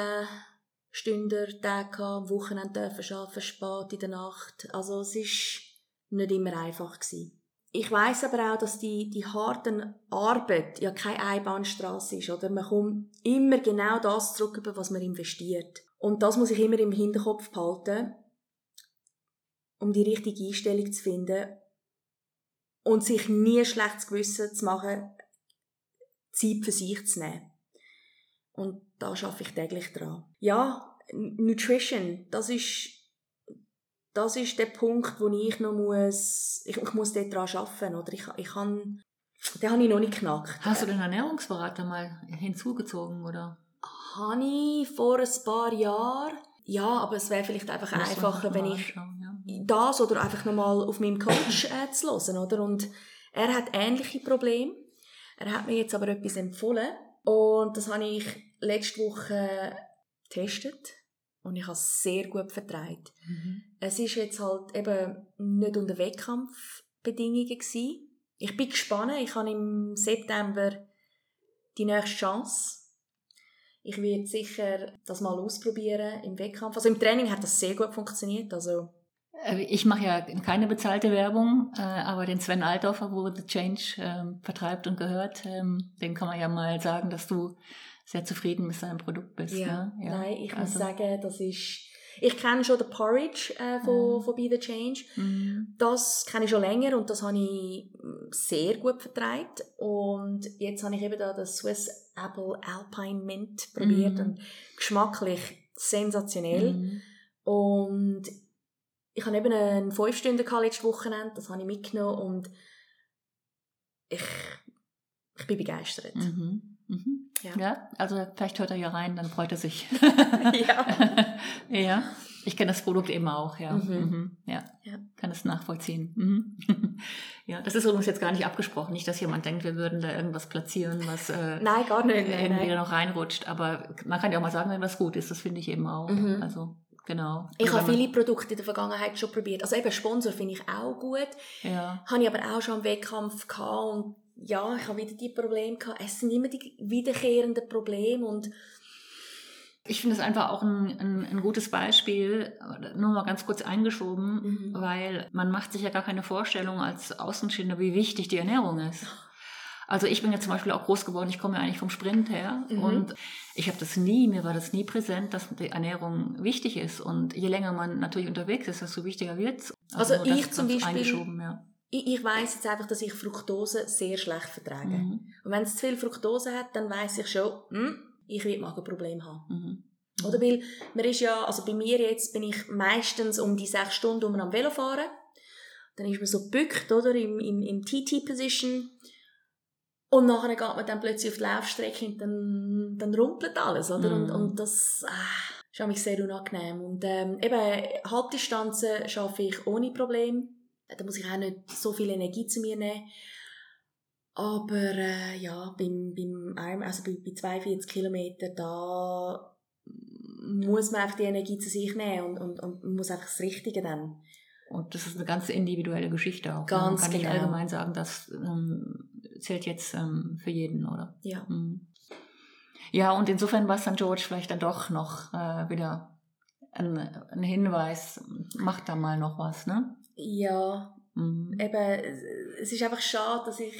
Stunden Tage am Wochenende arbeiten, spät in der Nacht. Also es ist nicht immer einfach gewesen. Ich weiß aber auch, dass die, die harte Arbeit ja keine Einbahnstraße ist, oder? Man kommt immer genau das zurück, was man investiert. Und das muss ich immer im Hinterkopf behalten, um die richtige Einstellung zu finden und sich nie schlechtes Gewissen zu machen, Zeit für sich zu nehmen. Und da schaffe ich täglich dran. Ja, Nutrition, das ist, das ist der Punkt, wo ich noch muss, ich, ich muss dort dran arbeiten, oder? Ich, ich kann, den habe ich noch nicht geknackt. Hast du den Ernährungsberater mal hinzugezogen, oder? habe ich vor ein paar Jahren. ja, aber es wäre vielleicht einfach Muss einfacher, wenn ich ja. das oder einfach nochmal auf meinem Coach äh, zu hören, oder? Und er hat ähnliche Probleme. Er hat mir jetzt aber etwas empfohlen und das habe ich letzte Woche getestet und ich habe es sehr gut vertreibt. Mhm. Es ist jetzt halt eben nicht unter Wettkampfbedingungen gewesen. Ich bin gespannt. Ich habe im September die nächste Chance. Ich werde sicher das mal ausprobieren im Wettkampf. Also im Training hat das sehr gut funktioniert. Also Äh, Ich mache ja keine bezahlte Werbung, äh, aber den Sven Altdorfer, wo The Change ähm, vertreibt und gehört, ähm, dem kann man ja mal sagen, dass du sehr zufrieden mit seinem Produkt bist. Ja, ne? nein, ich muss also- sagen, das ist. Ich kenne schon den Porridge äh, von, Mhm. von Be the Change. Mhm. Das kenne ich schon länger und das habe ich sehr gut vertreibt. Und jetzt habe ich eben da das Swiss Apple Alpine Mint probiert Mhm. und geschmacklich sensationell. Mhm. Und ich habe eben einen 5 Stunden letztes Wochenende, das habe ich mitgenommen und ich, ich bin begeistert. Mhm. Ja. Ja. also vielleicht hört er ja rein, dann freut er sich. [laughs] Ja. [laughs] ja, ich kenne das Produkt eben auch, ja. Mhm. Mhm. Ja. Ja. kann es nachvollziehen. Mhm. [laughs] ja, das ist übrigens jetzt gar nicht abgesprochen, nicht, dass jemand denkt, wir würden da irgendwas platzieren, was äh, Nein, noch reinrutscht. Aber man kann ja auch mal sagen, wenn was gut ist, das finde ich eben auch. Mhm. Also, genau. Ich Nur habe viele Produkte in der Vergangenheit schon probiert. Also eben Sponsor finde ich auch gut. Ja. Habe ich aber auch schon am Wettkampf gehabt und ja, ich habe wieder die Probleme gehabt. Es sind immer die wiederkehrenden Probleme und Ich finde es einfach auch ein, ein, ein gutes Beispiel, nur mal ganz kurz eingeschoben, Mhm. weil man macht sich ja gar keine Vorstellung als Außenstehender, wie wichtig die Ernährung ist. Also ich bin ja zum Beispiel auch groß geworden, ich komme ja eigentlich vom Sprint her Mhm. und ich habe das nie, mir war das nie präsent, dass die Ernährung wichtig ist und je länger man natürlich unterwegs ist, desto wichtiger wird's. Also nur ich zum Beispiel- Eingeschoben, ja. Ich, ich weiß jetzt einfach, dass ich Fructose sehr schlecht vertrage. Mhm. Und wenn es zu viel Fructose hat, dann weiß ich schon, hm, ich werde Magenprobleme haben. Mhm. Oder weil man ist ja, also bei mir jetzt bin ich meistens um die sechs Stunden um am Velo fahren. Dann ist man so gebückt, oder, im, im, im TT-Position. Und nachher geht man dann plötzlich auf die Laufstrecke und dann, dann rumpelt alles, oder? Und, Mhm. und das ah, ist mich sehr unangenehm. Und ähm, eben, Halbdistanzen schaffe ich ohne Problem. Da muss ich auch nicht so viel Energie zu mir nehmen. Aber äh, ja, beim, beim also bei, bei 42 Kilometern, da muss man einfach die Energie zu sich nehmen und, und, und muss einfach das Richtige dann. Und das ist eine ganz individuelle Geschichte auch. Ganz Man kann nicht genau. allgemein sagen, das ähm, zählt jetzt ähm, für jeden, oder? Ja. Mhm. Ja, und insofern war es dann George vielleicht dann doch noch äh, wieder ein, ein Hinweis, macht da mal noch was, ne? Ja, Mhm. eben, es ist einfach schade, dass ich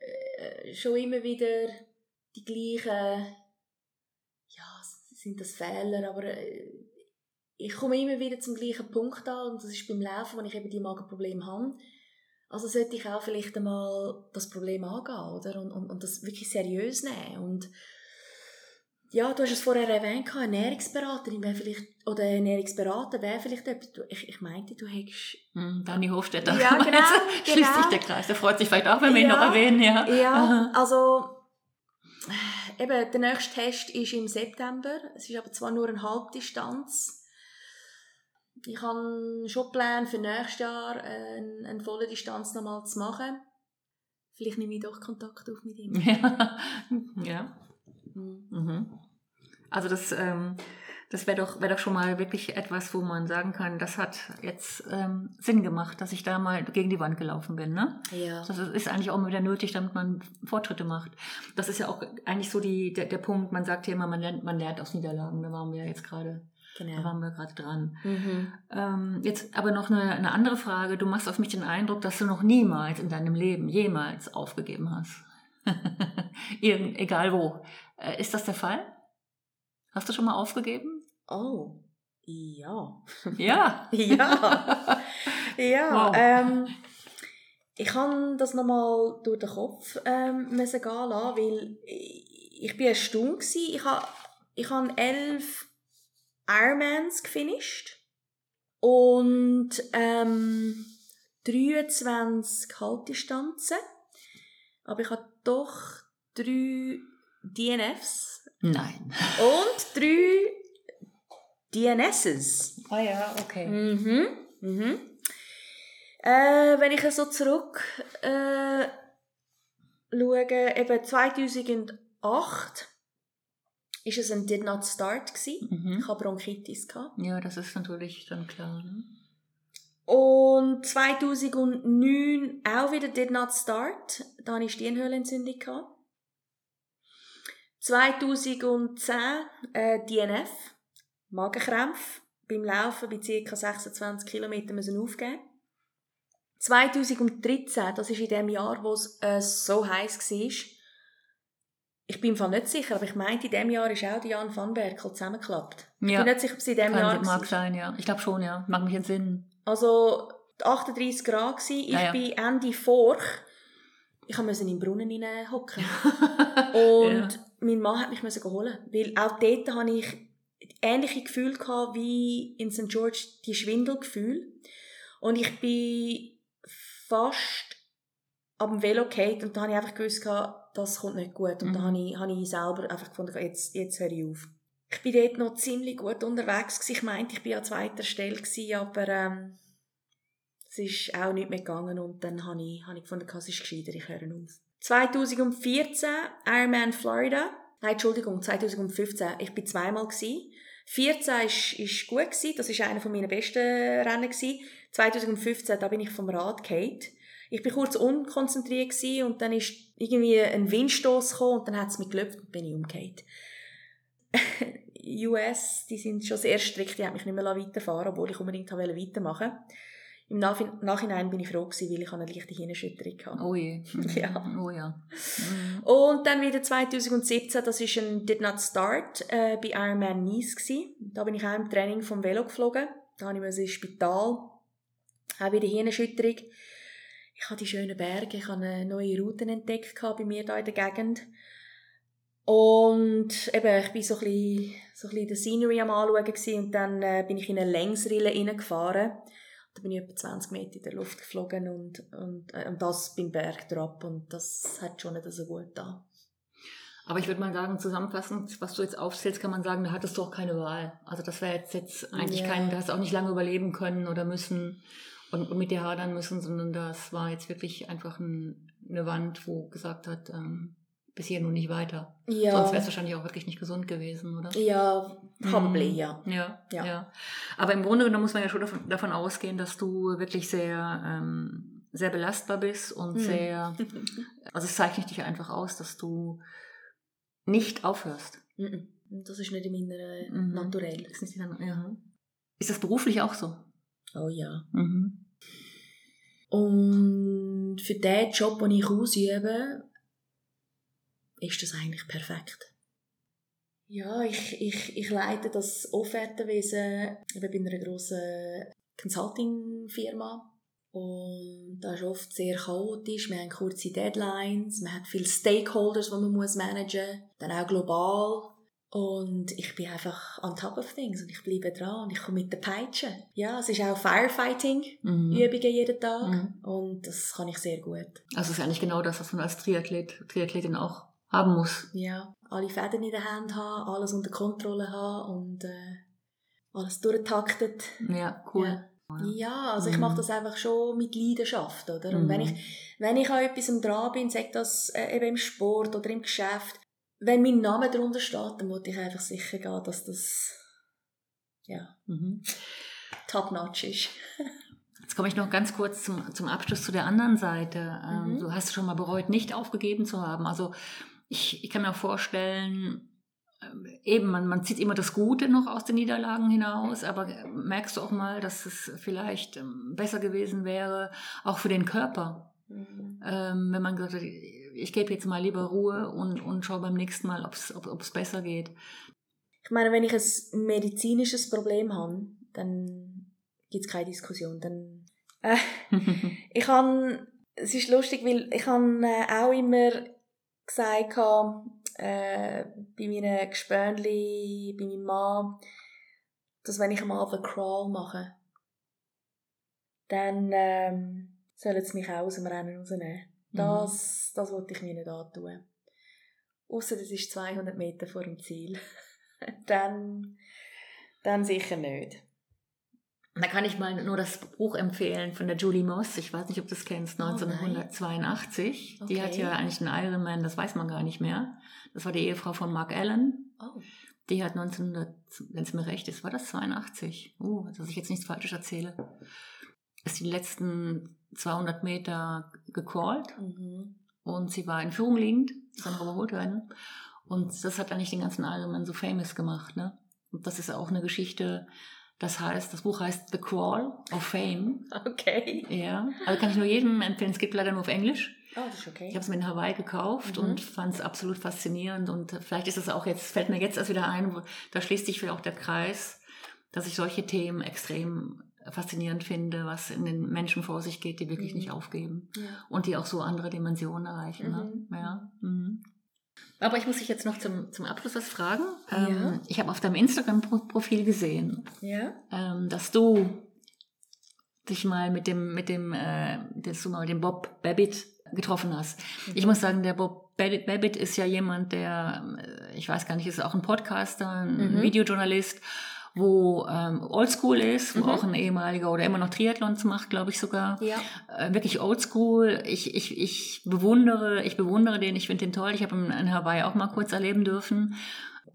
äh, schon immer wieder die gleichen, ja, sind das Fehler, aber äh, ich komme immer wieder zum gleichen Punkt an und das ist beim Laufen, wenn ich eben die Magenprobleme habe. Also sollte ich auch vielleicht einmal das Problem angehen, oder? Und, und, und das wirklich seriös nehmen. Und ja, du hast es vorher erwähnt, Ernährungsberaterin wäre vielleicht, oder Ernährungsberater wäre vielleicht etwas. Du- Ich, ich meinte, du hättest Mhm, Dani Hofstetter. Ja, genau, [laughs] Schließt genau. sich der Kreis. Der freut sich vielleicht auch, wenn wir ihn Ja. noch erwähnen, ja. Ja, also eben, der nächste Test ist im September. Es ist aber zwar nur eine Halbdistanz. Ich habe schon Pläne für nächstes Jahr eine, eine volle Distanz nochmal zu machen. Vielleicht nehme ich doch Kontakt auf mit ihm. [laughs] Ja. ja. Mhm. Mhm. Also das, ähm, das wäre doch, wär doch schon mal wirklich etwas, wo man sagen kann, das hat jetzt ähm, Sinn gemacht, dass ich da mal gegen die Wand gelaufen bin. Ne? Ja. Das ist eigentlich auch mal wieder nötig, damit man Fortschritte macht. Das ist ja auch eigentlich so die, der, der Punkt, man sagt ja immer, man lernt, man lernt aus Niederlagen. Da waren wir jetzt gerade, da Genau. waren wir gerade dran. Mhm. Ähm, jetzt aber noch eine, eine andere Frage. Du machst auf mich den Eindruck, dass du noch niemals in deinem Leben jemals aufgegeben hast. [laughs] Irgend, egal wo. Äh, ist das der Fall? Hast du schon mal aufgegeben? Oh, ja. Ja. [laughs] Ja. Ja, Wow. ähm, ich kann das nochmal durch den Kopf ähm, gehen lassen, weil ich, bin erstaunt gewesen. Ich habe ich hab elf Ironmans gefinisht und ähm, 23 Haltdistanzen, aber ich habe doch drei DNFs Nein. und drei DNSs. Ah ja, okay. Mhm. Mhm. Äh, wenn ich so zurück äh, schaue, eben 2008 ist es ein Did Not Start gewesen. Mhm. Ich hatte Bronchitis. Gehabt. Ja, das ist natürlich dann klar. Ne? Und 2009 auch wieder Did Not Start. Da hatte ich Stirnhöhlenentzündung. Gehabt. 2010 äh, DNF, Magenkrämpfe. Beim Laufen bei ca. 26 km müssen aufgeben. 2013, das ist in dem Jahr, wo es äh, so heiß war. Ich bin im Fall nicht sicher, aber ich meinte, in dem Jahr ist auch die Jan van Berkel zusammengeklappt. Ich Ja. bin nicht sicher, ob es in dem Jahr Kann, mag war. sein, ja. Ich glaube schon, ja. Mag mich entsinnen. Also 38 Grad gsi. Ich Ja, ja. bin Ende Forch. Ich musste in den Brunnen hineinhocken. [laughs] Und. Mein Mann hat mich müssen holen, weil auch dort hatte ich ähnliche Gefühle gehabt wie in St. George die Schwindelgefühle. Und ich bin fast am Velo gefallen und da habe ich einfach gewusst, das kommt nicht gut. Und da Mhm. habe ich, habe ich selber einfach gefunden, jetzt, jetzt höre ich auf. Ich bin dort noch ziemlich gut unterwegs. gewesen. Ich meinte, ich war an zweiter Stelle, gewesen, aber ähm, es ist auch nicht mehr gegangen und dann habe ich, habe ich gefunden, es ist gescheiter, ich höre auf. 2014 Ironman Florida. Nein, Entschuldigung, 2015. Ich bin zweimal gsi. 14 ist, gut gsi. Das ist einer von meinen besten Rennen gsi. 2015, da bin ich vom Rad gefallen. Ich bin kurz unkonzentriert gsi und dann ist irgendwie ein Windstoß gekommen und dann hat es mich gelöpft und bin ich umgekehrt. [laughs] US, die sind schon sehr strikt, die haben mich nicht mehr weiterfahren obwohl ich unbedingt wollte weitermachen Im Nachhi- Nachhinein bin ich froh gewesen, weil ich eine leichte Hirnschütterung hatte. Oh je. [laughs] Ja. Oh ja. Mhm. Und dann wieder 2017, das ist ein Did Not Start äh, bei Ironman Nice gsi. Da bin ich auch im Training vom Velo geflogen. Da habe ich ins Spital. Auch wieder Hirnerschütterung. Ich habe die schönen Berge, ich habe eine neue Routen entdeckt gehabt bei mir da in der Gegend. Und eben, ich bin so ein bisschen, so ein bisschen der Scenery am anschauen gewesen, und dann äh, bin ich in eine Längsrille reingefahren. Da bin ich etwa 20 Meter in der Luft geflogen und, und, äh, und das beim Berg drauf und das hat schon nicht so gut da. Aber ich würde mal sagen, zusammenfassend, was du jetzt aufzählst, kann man sagen, da hattest du auch keine Wahl. Also das wäre jetzt, jetzt eigentlich Ja. kein, da hast du auch nicht lange überleben können oder müssen und, und mit dir hadern müssen, sondern das war jetzt wirklich einfach ein, eine Wand, wo gesagt hat, ähm, bis hier nun nicht weiter. Ja, Sonst wäre es wahrscheinlich auch wirklich nicht gesund gewesen, oder? ja, probably, Mhm. ja. Ja, ja, Ja. Aber im Grunde genommen muss man ja schon davon, davon ausgehen, dass du wirklich sehr, ähm, sehr belastbar bist und Mhm. sehr, [laughs] also es zeichnet dich einfach aus, dass du nicht aufhörst. Mhm. Das ist nicht in meiner Mhm. Naturell. Ist, nicht, ja. ist das beruflich auch so? Oh ja. Mhm. Und für den Job, den ich ausübe, ist das eigentlich perfekt. Ja, ich, ich, ich leite das Offertenwesen eben bei einer grossen Consulting-Firma. Und das ist oft sehr chaotisch. Wir haben kurze Deadlines, man hat viele Stakeholders, die man muss managen muss. Dann auch global. Und ich bin einfach on top of things und ich bleibe dran und ich komme mit der Peitsche. Ja, es ist auch Firefighting. Mhm. Jeden Tag. Mhm. Und das kann ich sehr gut. Also es ist eigentlich genau das, was man als Triathlet, Triathletin auch haben muss. Ja, alle Fäden in der Hand haben, alles unter Kontrolle haben und äh, alles durchtaktet. Ja, cool. Ja. Ja, also ich Mhm. mache das einfach schon mit Leidenschaft, oder? Und Mhm. wenn ich, wenn ich an etwas dran bin, sag das äh, eben im Sport oder im Geschäft, wenn mein Name darunter steht, dann muss ich einfach sicher gehen, dass das, ja, Mhm. top-notch ist. Jetzt komme ich noch ganz kurz zum, zum Abschluss zu der anderen Seite. Ähm, Mhm. Du hast schon mal bereut, nicht aufgegeben zu haben. Also ich, ich kann mir auch vorstellen, ähm, eben, man, man zieht immer das Gute noch aus den Niederlagen hinaus, aber merkst du auch mal, dass es vielleicht ähm, besser gewesen wäre, auch für den Körper, Mhm. ähm, wenn man gesagt hat, ich gebe jetzt mal lieber Ruhe und, und schaue beim nächsten Mal, ob's, ob es besser geht. Ich meine, wenn ich ein medizinisches Problem habe, dann gibt es keine Diskussion. Dann, äh, [laughs] ich habe, es ist lustig, weil ich habe äh, auch immer gesagt, gehabt, äh, bei meinen Gespönli, bei meinem Mann, dass wenn ich am Abend Crawl mache, dann ähm, sollen sie mich auch aus dem Rennen rausnehmen. Das, das wollte ich mir nicht antun. Außer das ist 200 Meter vor dem Ziel. [laughs] dann, Dann sicher nicht. Da kann ich mal nur das Buch empfehlen von der Julie Moss. Ich weiß nicht, ob du das kennst, 1982. Oh, Die hat Okay. ja eigentlich einen Ironman, das weiß man gar nicht mehr. Das war die Ehefrau von Mark Allen. Oh. Die hat 1900, wenn es mir recht ist, war das 82? Uh, dass ich jetzt nichts Falsches erzähle. Ist die letzten 200 Meter gecrawlt Mhm. und sie war in Führung liegend, ist dann überholt worden. Und das hat eigentlich den ganzen Ironman so famous gemacht, ne? Und das ist auch eine Geschichte, das heißt, das Buch heißt The Crawl of Fame. Okay. Ja, also kann ich nur jedem empfehlen. Es gibt leider nur auf Englisch. Oh, das ist okay. Ich habe es mir in Hawaii gekauft Mhm. und fand es absolut faszinierend. Und vielleicht ist es auch jetzt, fällt mir jetzt erst wieder ein, wo, da schließt sich wieder auch der Kreis, dass ich solche Themen extrem faszinierend finde, was in den Menschen vor sich geht, die wirklich Mhm. nicht aufgeben ja. und die auch so andere Dimensionen erreichen. Mhm. Ne? Ja. Mhm. Aber ich muss dich jetzt noch zum, zum Abschluss was fragen. Ja. Ähm, ich habe auf deinem Instagram-Profil gesehen, ja. ähm, dass du dich mal mit dem, mit dem, äh, dass du mal den Bob Babbitt getroffen hast. Ich muss sagen, der Bob Babbitt ist ja jemand, der, äh, ich weiß gar nicht, ist auch ein Podcaster, ein Mhm. Videojournalist, wo ähm, Oldschool ist, wo Mhm. auch ein ehemaliger oder immer noch Triathlons macht, glaube ich sogar. Ja. Äh, wirklich Oldschool. Ich, ich, ich bewundere, ich bewundere den, ich finde den toll. Ich habe ihn in Hawaii auch mal kurz erleben dürfen.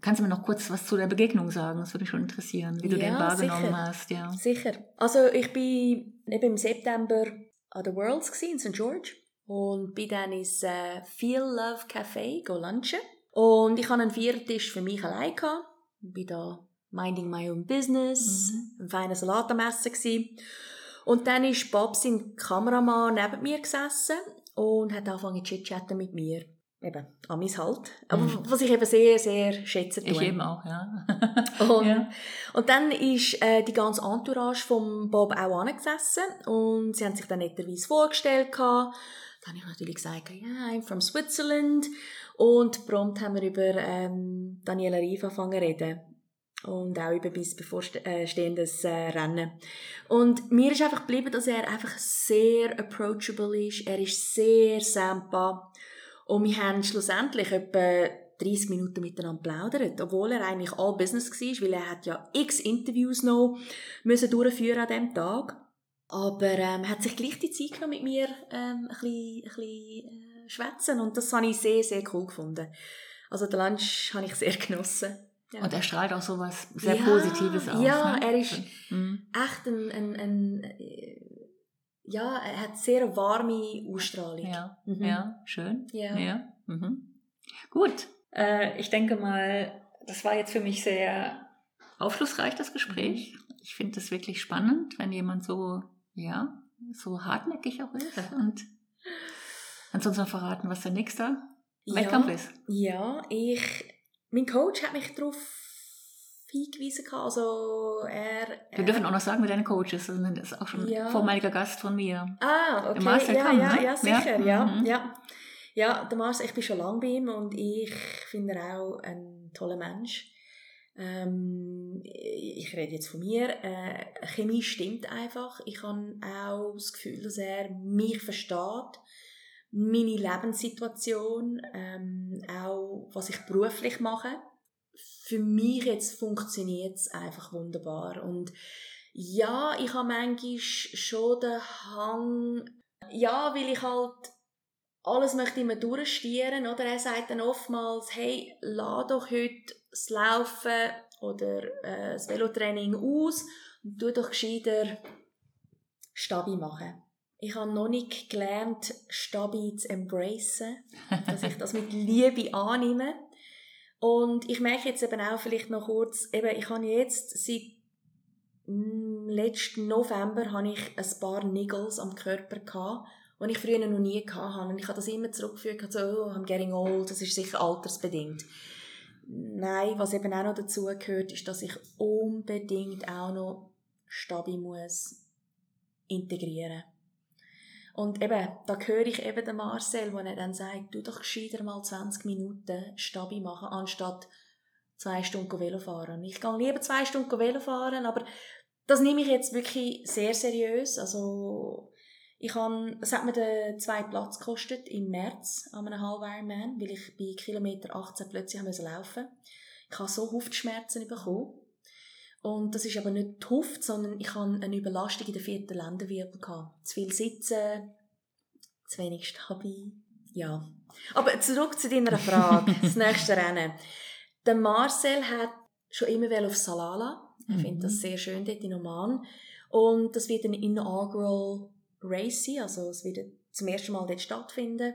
Kannst du mir noch kurz was zu der Begegnung sagen? Das würde mich schon interessieren, wie du Ja, den wahrgenommen sicher. hast, ja. Sicher. Also ich bin eben im September an der Worlds gsi in St. George und bin dann ins äh, Feel Love Café go lunchen. Und ich hatte einen Viertisch für mich allein. Gehabt. Bin da minding my own business, ein feiner Salat am Essen gsi. Und dann ist Bob, sein Kameramann, neben mir gesessen und hat angefangen zu chatten mit mir. Eben, Amis halt. Aber Mhm. was ich eben sehr, sehr schätze. Ich tue. eben auch, ja. [laughs] Und, [laughs] Ja. und dann ist äh, die ganze Entourage vom Bob auch angesessen und sie haben sich dann netterweise vorgestellt. gehabt. Dann habe ich natürlich gesagt, ja, I'm from Switzerland. Und prompt haben wir über ähm, Daniela Rief angefangen zu reden. Und auch über bis bevorstehendes äh, Rennen. Und mir ist einfach geblieben, dass er einfach sehr approachable ist. Er ist sehr sampa. Und wir haben schlussendlich etwa 30 Minuten miteinander plaudert, obwohl er eigentlich all Business war, weil er hat ja x Interviews noch müssen durchführen an diesem Tag. Aber ähm, hat sich gleich die Zeit genommen, mit mir ähm, ein bisschen, ein bisschen äh, schwätzen und das habe ich sehr, sehr cool gefunden. Also den Lunch habe ich sehr genossen. Ja. Und er strahlt auch sowas sehr Ja, Positives aus. ja, ne? er ist- Mhm. Echt ein, ein, ein ja, er hat sehr warme Ausstrahlung. Ja, Mhm. ja, schön. Ja. Ja. Mhm. Gut. Äh, ich denke mal, das war jetzt für mich sehr aufschlussreich, das Gespräch. Mhm. Ich finde es wirklich spannend, wenn jemand so, ja, so hartnäckig auch ist. Und kannst du uns noch verraten, was der nächste Wettkampf ist? Ja, ich, mein Coach hat mich darauf hingewiesen. Also er, Wir dürfen auch noch sagen, wer deine Coach ist. Also, Das ist auch schon Ja. ein vormaliger Gast von mir. Ah, okay. Der Marcel ja, kann, ja, ne? ja, sicher, Ja. ja. Mhm. Ja, ja. der Marcel, ich bin schon lange bei ihm und ich finde er auch ein toller Mensch. Ähm, ich rede jetzt von mir. Äh, Chemie stimmt einfach. Ich habe auch das Gefühl, dass er mich versteht, meine Lebenssituation, ähm, auch was ich beruflich mache. Für mich jetzt funktioniert es einfach wunderbar und ja, ich habe manchmal schon den Hang, ja, weil ich halt alles möchte immer durchstieren, oder? Er sagt dann oftmals, hey, lass doch heute das Laufen oder äh, das Velotraining aus und tu doch gescheiter Stabi machen. Ich habe noch nicht gelernt, Stabi zu embracen, dass ich das mit Liebe annehme. Und ich merke jetzt eben auch vielleicht noch kurz, eben, ich habe jetzt seit mm, letzten November habe ich ein paar Niggles am Körper gehabt, die ich früher noch nie hatte. Und ich habe das immer zurückgeführt, so, oh, I'm getting old, das ist sicher altersbedingt. Nein, was eben auch noch dazu gehört, ist, dass ich unbedingt auch noch Stabi muss integrieren. Und eben, da höre ich eben den Marcel, wo er dann sagt, du doch gescheiter mal 20 Minuten Stabi machen, anstatt zwei Stunden Velo fahren. Ich gehe lieber zwei Stunden Velo fahren, aber das nehme ich jetzt wirklich sehr seriös. Also, ich habe, es hat mir den zweiten Platz gekostet im März an einem Halb-Ironman, weil ich bei Kilometer 18 plötzlich musste laufen Ich habe so Hüftschmerzen bekommen. Und das ist aber nicht Tuft, sondern ich hatte eine Überlastung in der vierten Lendenwirbel. Gehabt. Zu viel Sitzen, zu wenig stabil. Ja. Aber zurück zu deiner Frage, [laughs] das nächste Rennen. Der Marcel hat schon immer auf Salala. Er mhm. findet das sehr schön dort in Oman. Und das wird ein inaugural Race sein, also es wird zum ersten Mal dort stattfinden.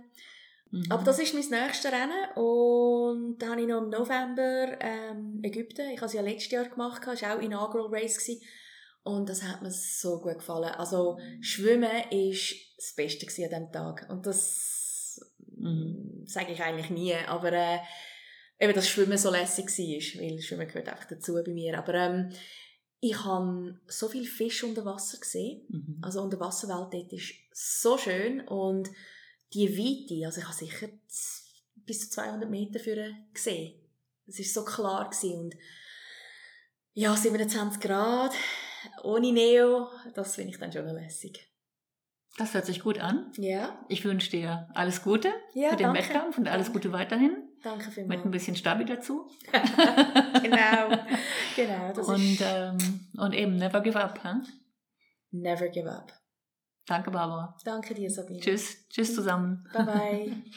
Mhm. Aber das ist mein nächstes Rennen und dann habe ich noch im November ähm, Ägypten. Ich habe es ja letztes Jahr gemacht, es war auch inaugural Race gewesen. und das hat mir so gut gefallen. Also Schwimmen war das Beste an diesem Tag und das mhm. sage ich eigentlich nie, aber äh, eben das Schwimmen so lässig war, weil Schwimmen gehört einfach dazu bei mir. Aber ähm, ich habe so viele Fische unter Wasser gesehen. Mhm. Also unter Wasserwelt dort ist so schön und die Weite, also ich habe sicher bis zu 200 Meter für gesehen. Es ist so klar gewesen. und ja, 27 Grad, ohne Neo, das finde ich dann schon lässig. Das hört sich gut an. Ja. Ich wünsche dir alles Gute ja, für den danke. Wettkampf und alles Gute weiterhin. Danke vielmals. Mit ein bisschen Stabi dazu. [laughs] genau. genau und, ähm, und eben never give up. Huh? Never give up. Danke, Barbara. Danke dir, Sabine. Tschüss. Tschüss zusammen. Bye bye. [laughs]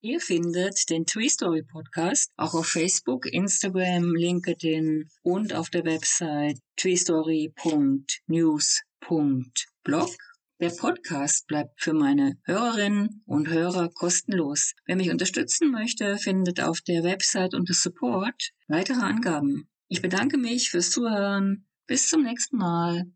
Ihr findet den Tree Story Podcast auch auf Facebook, Instagram, LinkedIn und auf der Website treestory.news.blog. Der Podcast bleibt für meine Hörerinnen und Hörer kostenlos. Wer mich unterstützen möchte, findet auf der Website unter Support weitere Angaben. Ich bedanke mich fürs Zuhören. Bis zum nächsten Mal.